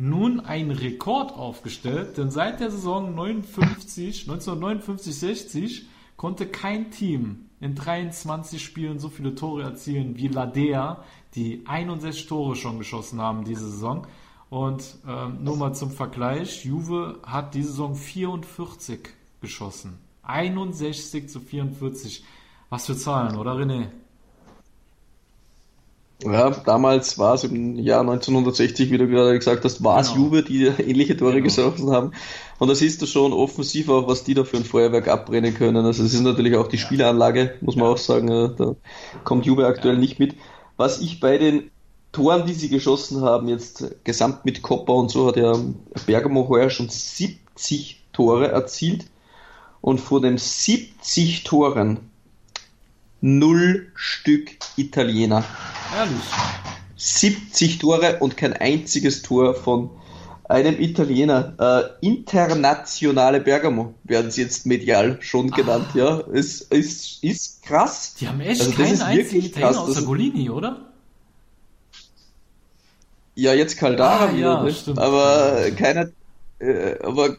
nun einen Rekord aufgestellt, denn seit der Saison 59, 1959-60 konnte kein Team in 23 Spielen so viele Tore erzielen wie Ladea, die 61 Tore schon geschossen haben diese Saison. Und ähm, nur mal zum Vergleich, Juve hat diese Saison 44 geschossen. 61 zu 44. Was für Zahlen, oder René? Ja, damals war es im Jahr 1960, wie du gerade gesagt hast, war es Genau. Juve, die ähnliche Tore Genau. geschossen haben. Und da siehst du schon offensiv auch, was die da für ein Feuerwerk abbrennen können. Also es ist natürlich auch die Spielanlage, muss man auch sagen, äh, da kommt Juve aktuell nicht mit. Was ich bei den Toren, die sie geschossen haben, jetzt gesamt mit Coppa und so, hat ja Bergamo heuer schon 70 Tore erzielt. Und vor den 70 Toren null Stück Italiener. Ehrlich. 70 Tore und kein einziges Tor von einem Italiener. Äh, internationale Bergamo werden sie jetzt medial schon genannt, ja. Es ist, ist krass. Die haben echt Also das keinen ist einzigen wirklich Italiener krass, außer Golini, oder? Ja, jetzt Caldara Ah, wieder, ja, ne? stimmt. aber keiner, äh, aber äh,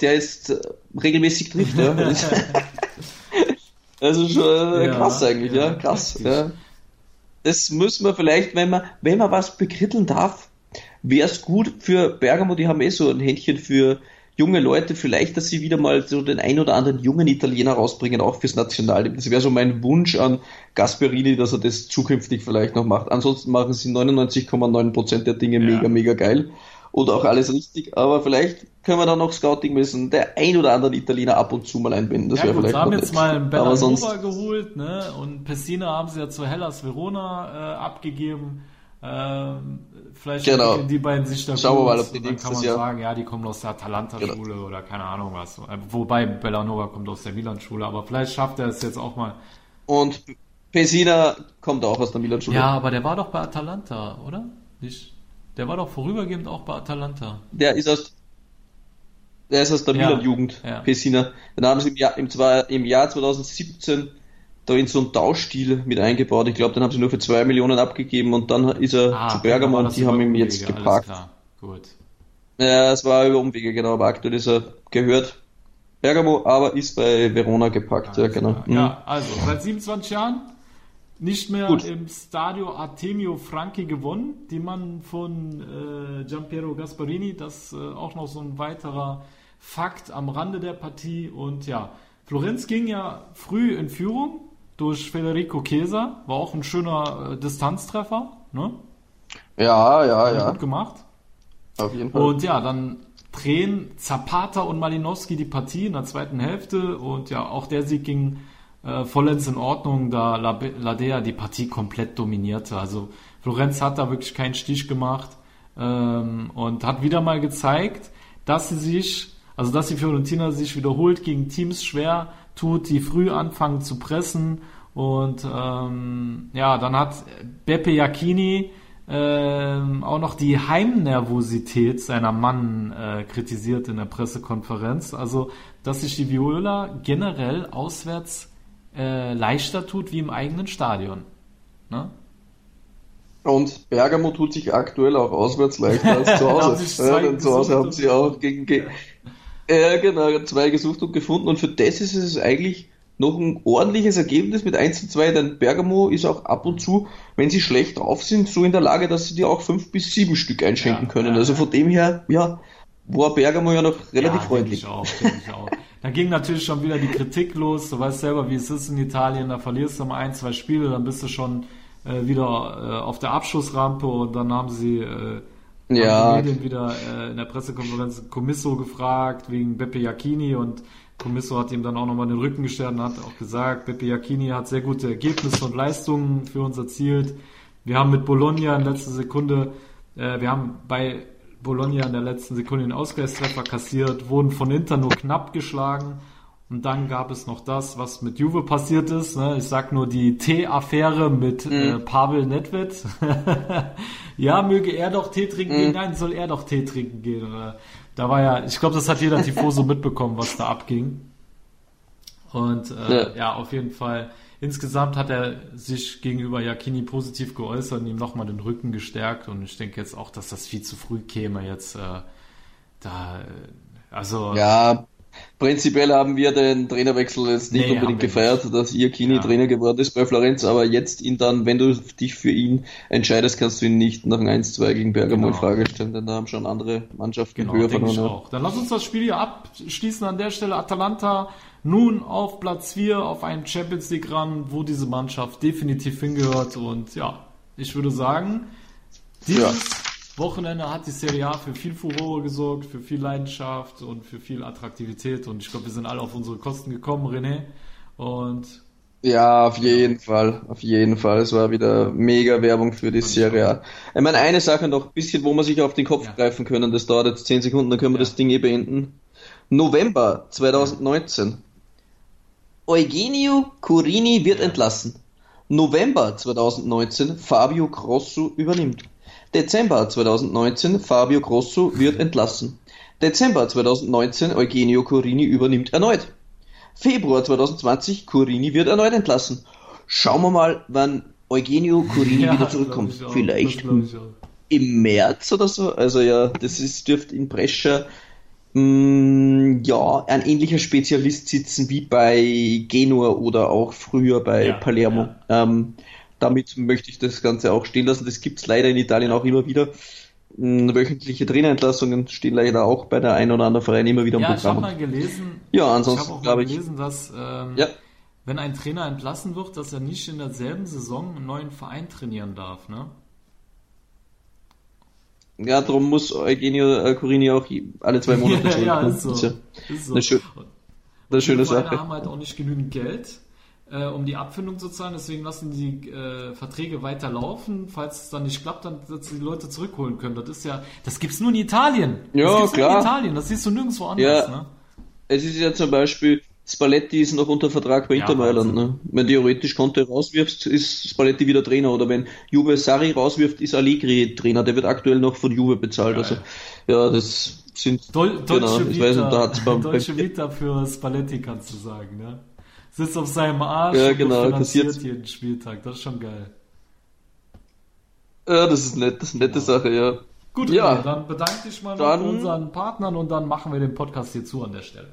der ist äh, regelmäßig trifft, ja. Also schon äh, Ja, krass eigentlich, ja, ja, krass. Ja. Das müssen wir vielleicht, wenn man, wenn man was bekritteln darf, wäre es gut für Bergamo, die haben eh so ein Händchen für junge Leute, vielleicht, dass sie wieder mal so den ein oder anderen jungen Italiener rausbringen, auch fürs Nationalteam. Das wäre so mein Wunsch an Gasperini, dass er das zukünftig vielleicht noch macht. Ansonsten machen sie 99,9% der Dinge Ja. mega, mega geil. Und auch alles richtig, aber vielleicht können wir dann noch Scouting müssen, der ein oder andere Italiener ab und zu mal einbinden. Das ja, wäre vielleicht sie haben jetzt nett. mal einen Bellanova sonst, geholt, ne? Und Pessina haben sie ja zu Hellas Verona äh, abgegeben. Ähm, vielleicht Genau. die beiden sich da Schauen wir mal, ob die dann kann man Jahr- sagen, ja, die kommen aus der Atalanta-Schule oder keine Ahnung was. Äh, Wobei Bellanova kommt aus der Milan-Schule, aber vielleicht schafft er es jetzt auch mal. und Pesina kommt auch aus der Milan-Schule. Ja, aber der war doch bei Atalanta, oder? Nicht? Der war doch vorübergehend auch bei Atalanta. Der ist aus, der ist aus der Ja, Milan-Jugend, ja. Pesina. Dann haben sie im Jahr, im, zwar, im Jahr 2017 da in so einen Tauschstil mit eingebaut. Ich glaube, dann haben sie nur für zwei Millionen abgegeben und dann ist er Ah, zu okay, Bergamo und die haben ihn Umwege, jetzt geparkt. Gut. Ja, es war über Umwege, genau, aber aktuell ist er gehört Bergamo, aber ist bei Verona gepackt, ja, genau. klar. Mhm. Ja, also seit 27 Jahren nicht mehr Gut. im Stadio Artemio Franchi gewonnen. Die Mann von äh, Giampiero Gasparini, das äh, auch noch so ein weiterer Fakt am Rande der Partie. Und ja, Florenz ging ja früh in Führung durch Federico Chiesa, war auch ein schöner äh, Distanztreffer, ne? Ja, ja, ja, Gut gemacht. auf jeden Fall. Und ja, dann drehen Zapata und Malinowski die Partie in der zweiten Hälfte und ja, auch der Sieg ging äh, vollends in Ordnung, da Ladea die Partie komplett dominierte. Also Florenz hat da wirklich keinen Stich gemacht ähm, und hat wieder mal gezeigt, dass sie sich, also dass die Fiorentina sich wiederholt gegen Teams schwer tut, die früh anfangen zu pressen und ähm, ja, dann hat Beppe Jacchini ähm, auch noch die Heimnervosität seiner Mann äh, kritisiert in der Pressekonferenz. Also, dass sich die Viola generell auswärts äh, leichter tut wie im eigenen Stadion. Ne? Und Bergamo tut sich aktuell auch auswärts leichter als zu Hause. ja, denn zu Hause haben sie auch gegen, ge ja, genau, zwei gesucht und gefunden und für das ist es eigentlich noch ein ordentliches Ergebnis mit 1 zu 2, denn Bergamo ist auch ab und zu, wenn sie schlecht drauf sind, so in der Lage, dass sie dir auch fünf bis sieben Stück einschenken Ja, können. ja, also von dem her, ja, war Bergamo ja noch relativ freundlich. Auch. Da ging natürlich schon wieder die Kritik los. Du weißt selber, wie es ist in Italien. Da verlierst du mal ein, zwei Spiele, dann bist du schon äh, wieder äh, auf der Abschussrampe und dann haben sie äh, Ja. haben die Medien wieder äh, in der Pressekonferenz Commisso gefragt wegen Beppe Jacchini und Commisso hat ihm dann auch nochmal den Rücken gestärkt und hat auch gesagt, Beppe Jacchini hat sehr gute Ergebnisse und Leistungen für uns erzielt. Wir haben mit Bologna in letzter Sekunde, äh, wir haben bei Bologna in der letzten Sekunde den Ausgleichstreffer kassiert, wurden von Inter nur knapp geschlagen. Und dann gab es noch das, was mit Juve passiert ist. Ne? Ich sag nur die Tee-Affäre mit äh, Pavel Nedved. ja, möge er doch Tee trinken gehen. Nein, soll er doch Tee trinken gehen. Oder? Da war ja, ich glaube, das hat jeder Tifoso mitbekommen, was da abging. Und äh, Ja. ja. auf jeden Fall. Insgesamt hat er sich gegenüber Jacchini positiv geäußert und ihm nochmal den Rücken gestärkt. Und ich denke jetzt auch, dass das viel zu früh käme jetzt. Äh, da, äh, also Ja, prinzipiell haben wir den Trainerwechsel jetzt nicht Nee, unbedingt gefeiert, dass Iacchini Ja. Trainer geworden ist bei Florenz, aber jetzt ihn dann, wenn du dich für ihn entscheidest, kannst du ihn nicht nach dem 1-2 gegen Bergamo in Genau. Frage stellen, denn da haben schon andere Mannschaften Genau, höher verloren. auch. Dann lass uns das Spiel hier abschließen an der Stelle. Atalanta nun auf Platz 4 auf einen Champions League ran, wo diese Mannschaft definitiv hingehört. Und ja, ich würde sagen, dieses Ja. Wochenende hat die Serie A für viel Furore gesorgt, für viel Leidenschaft und für viel Attraktivität. Und ich glaube, wir sind alle auf unsere Kosten gekommen, René. Und Ja, auf jeden Fall, auf jeden Fall. Es war wieder mega Werbung für die Serie A. Ich meine, eine Sache noch, ein bisschen, wo wir sich auf den Kopf Ja. greifen können, das dauert jetzt 10 Sekunden, dann können wir Ja. das Ding eh beenden. November 2019. Eugenio Curini wird entlassen. November 2019 Fabio Grosso übernimmt. Dezember 2019 Fabio Grosso wird entlassen. Dezember 2019 Eugenio Curini übernimmt erneut. Februar 2020 Curini wird erneut entlassen. Schauen wir mal, wann Eugenio Curini Ja, wieder zurückkommt. Vielleicht im März oder so. Also ja, das ist, dürfte in Brescia mh, ja ein ähnlicher Spezialist sitzen wie bei Genua oder auch früher bei Ja, Palermo. Ähm, damit möchte ich das Ganze auch stehen lassen. Das gibt's leider in Italien auch immer wieder. Mh, Wöchentliche Trainerentlassungen stehen leider auch bei der einen oder anderen Verein immer wieder im ja, ich habe Programm. mal gelesen, Ja, ich habe ansonsten auch mal glaube ich. gelesen, dass ähm, Ja. wenn ein Trainer entlassen wird, dass er nicht in derselben Saison einen neuen Verein trainieren darf, ne? Ja, darum muss Eugenio äh, Corini auch alle zwei Monate ja, ja, ist so. Das ist so. eine, schö eine schöne Die Vereine Sache. haben halt auch nicht genügend Geld, äh, um die Abfindung zu zahlen, deswegen lassen die äh, Verträge weiterlaufen. Falls es dann nicht klappt, dann dass sie die Leute zurückholen können. Das ist ja, das gibt's nur in Italien. Ja, das gibt's nur klar. in Italien, das siehst du nirgendwo anders, Ja. ne? Es ist ja zum Beispiel, Spalletti ist noch unter Vertrag bei Ja, Inter Mailand. Ne? Wenn theoretisch Conte rauswirfst, ist Spalletti wieder Trainer. Oder wenn Juve Sarri rauswirft, ist Allegri Trainer. Der wird aktuell noch von Juve bezahlt. Geil. Also ja, das sind Dol genau, Dolce ich weiß nicht, da Vita, hat's beim, beim Vita für Spalletti kannst du sagen, ne? Sitzt auf seinem Arsch Ja, und genau, finanziert kassiert- jeden Spieltag. Das ist schon geil. Ja, das ist nett, das ist eine nette Sache, ja. Gut, Ja. René, dann bedanke dich mal Dann- bei unseren Partnern und dann machen wir den Podcast hier zu an der Stelle.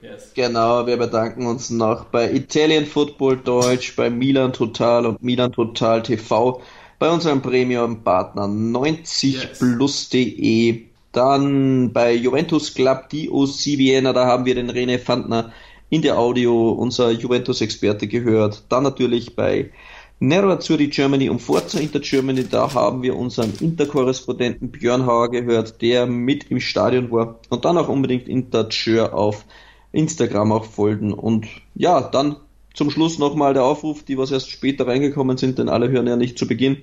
Yes. Genau, wir bedanken uns noch bei Italian Football Deutsch, bei Milan Total und Milan Total TV, bei unserem Premium-Partner 90plus.de, dann bei Juventus Club, die OC Vienna, da haben wir den René Fandner in der Audio, unser Juventus-Experte gehört, dann natürlich bei Nero Azzurri Germany und Forza Inter Germany, da haben wir unseren Interkorrespondenten Björn Hauer gehört, der mit im Stadion war und dann auch unbedingt Intercheur auf Instagram auch folgen und ja, dann zum Schluss nochmal der Aufruf, die was erst später reingekommen sind, denn alle hören ja nicht zu Beginn.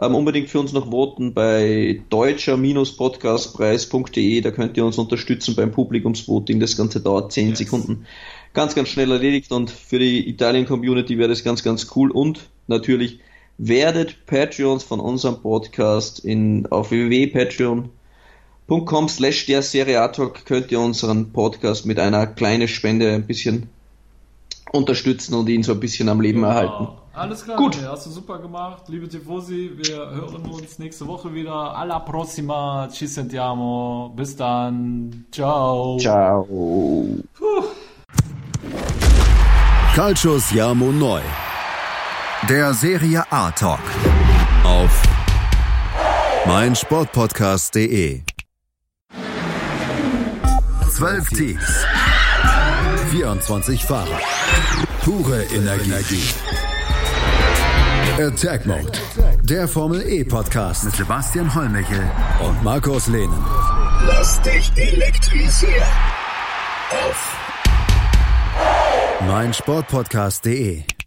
Ähm, unbedingt für uns noch voten bei deutscher-podcastpreis.de, da könnt ihr uns unterstützen beim Publikumsvoting. Das Ganze dauert 10 Yes. Sekunden. Ganz, ganz schnell erledigt und für die Italien-Community wäre das ganz, ganz cool und natürlich werdet Patreons von unserem Podcast in, auf www.patreon.com slash der Serie A Talk könnt ihr unseren Podcast mit einer kleinen Spende ein bisschen unterstützen und ihn so ein bisschen am Leben erhalten. Genau. Alles klar, Gut. Hast du super gemacht. Liebe Tifosi, wir hören uns nächste Woche wieder. Alla prossima, ci sentiamo. Bis dann. Ciao. Ciao. Calcius Jamo Neu. Der Serie A Talk. Auf meinsportpodcast.de. Zwölf Teams. 24 Fahrer. Pure Energie. Attack Mode. Der Formel E Podcast mit Sebastian Hollmichel und Markus Lehnen. Lass dich elektrisieren. Auf meinsportpodcast.de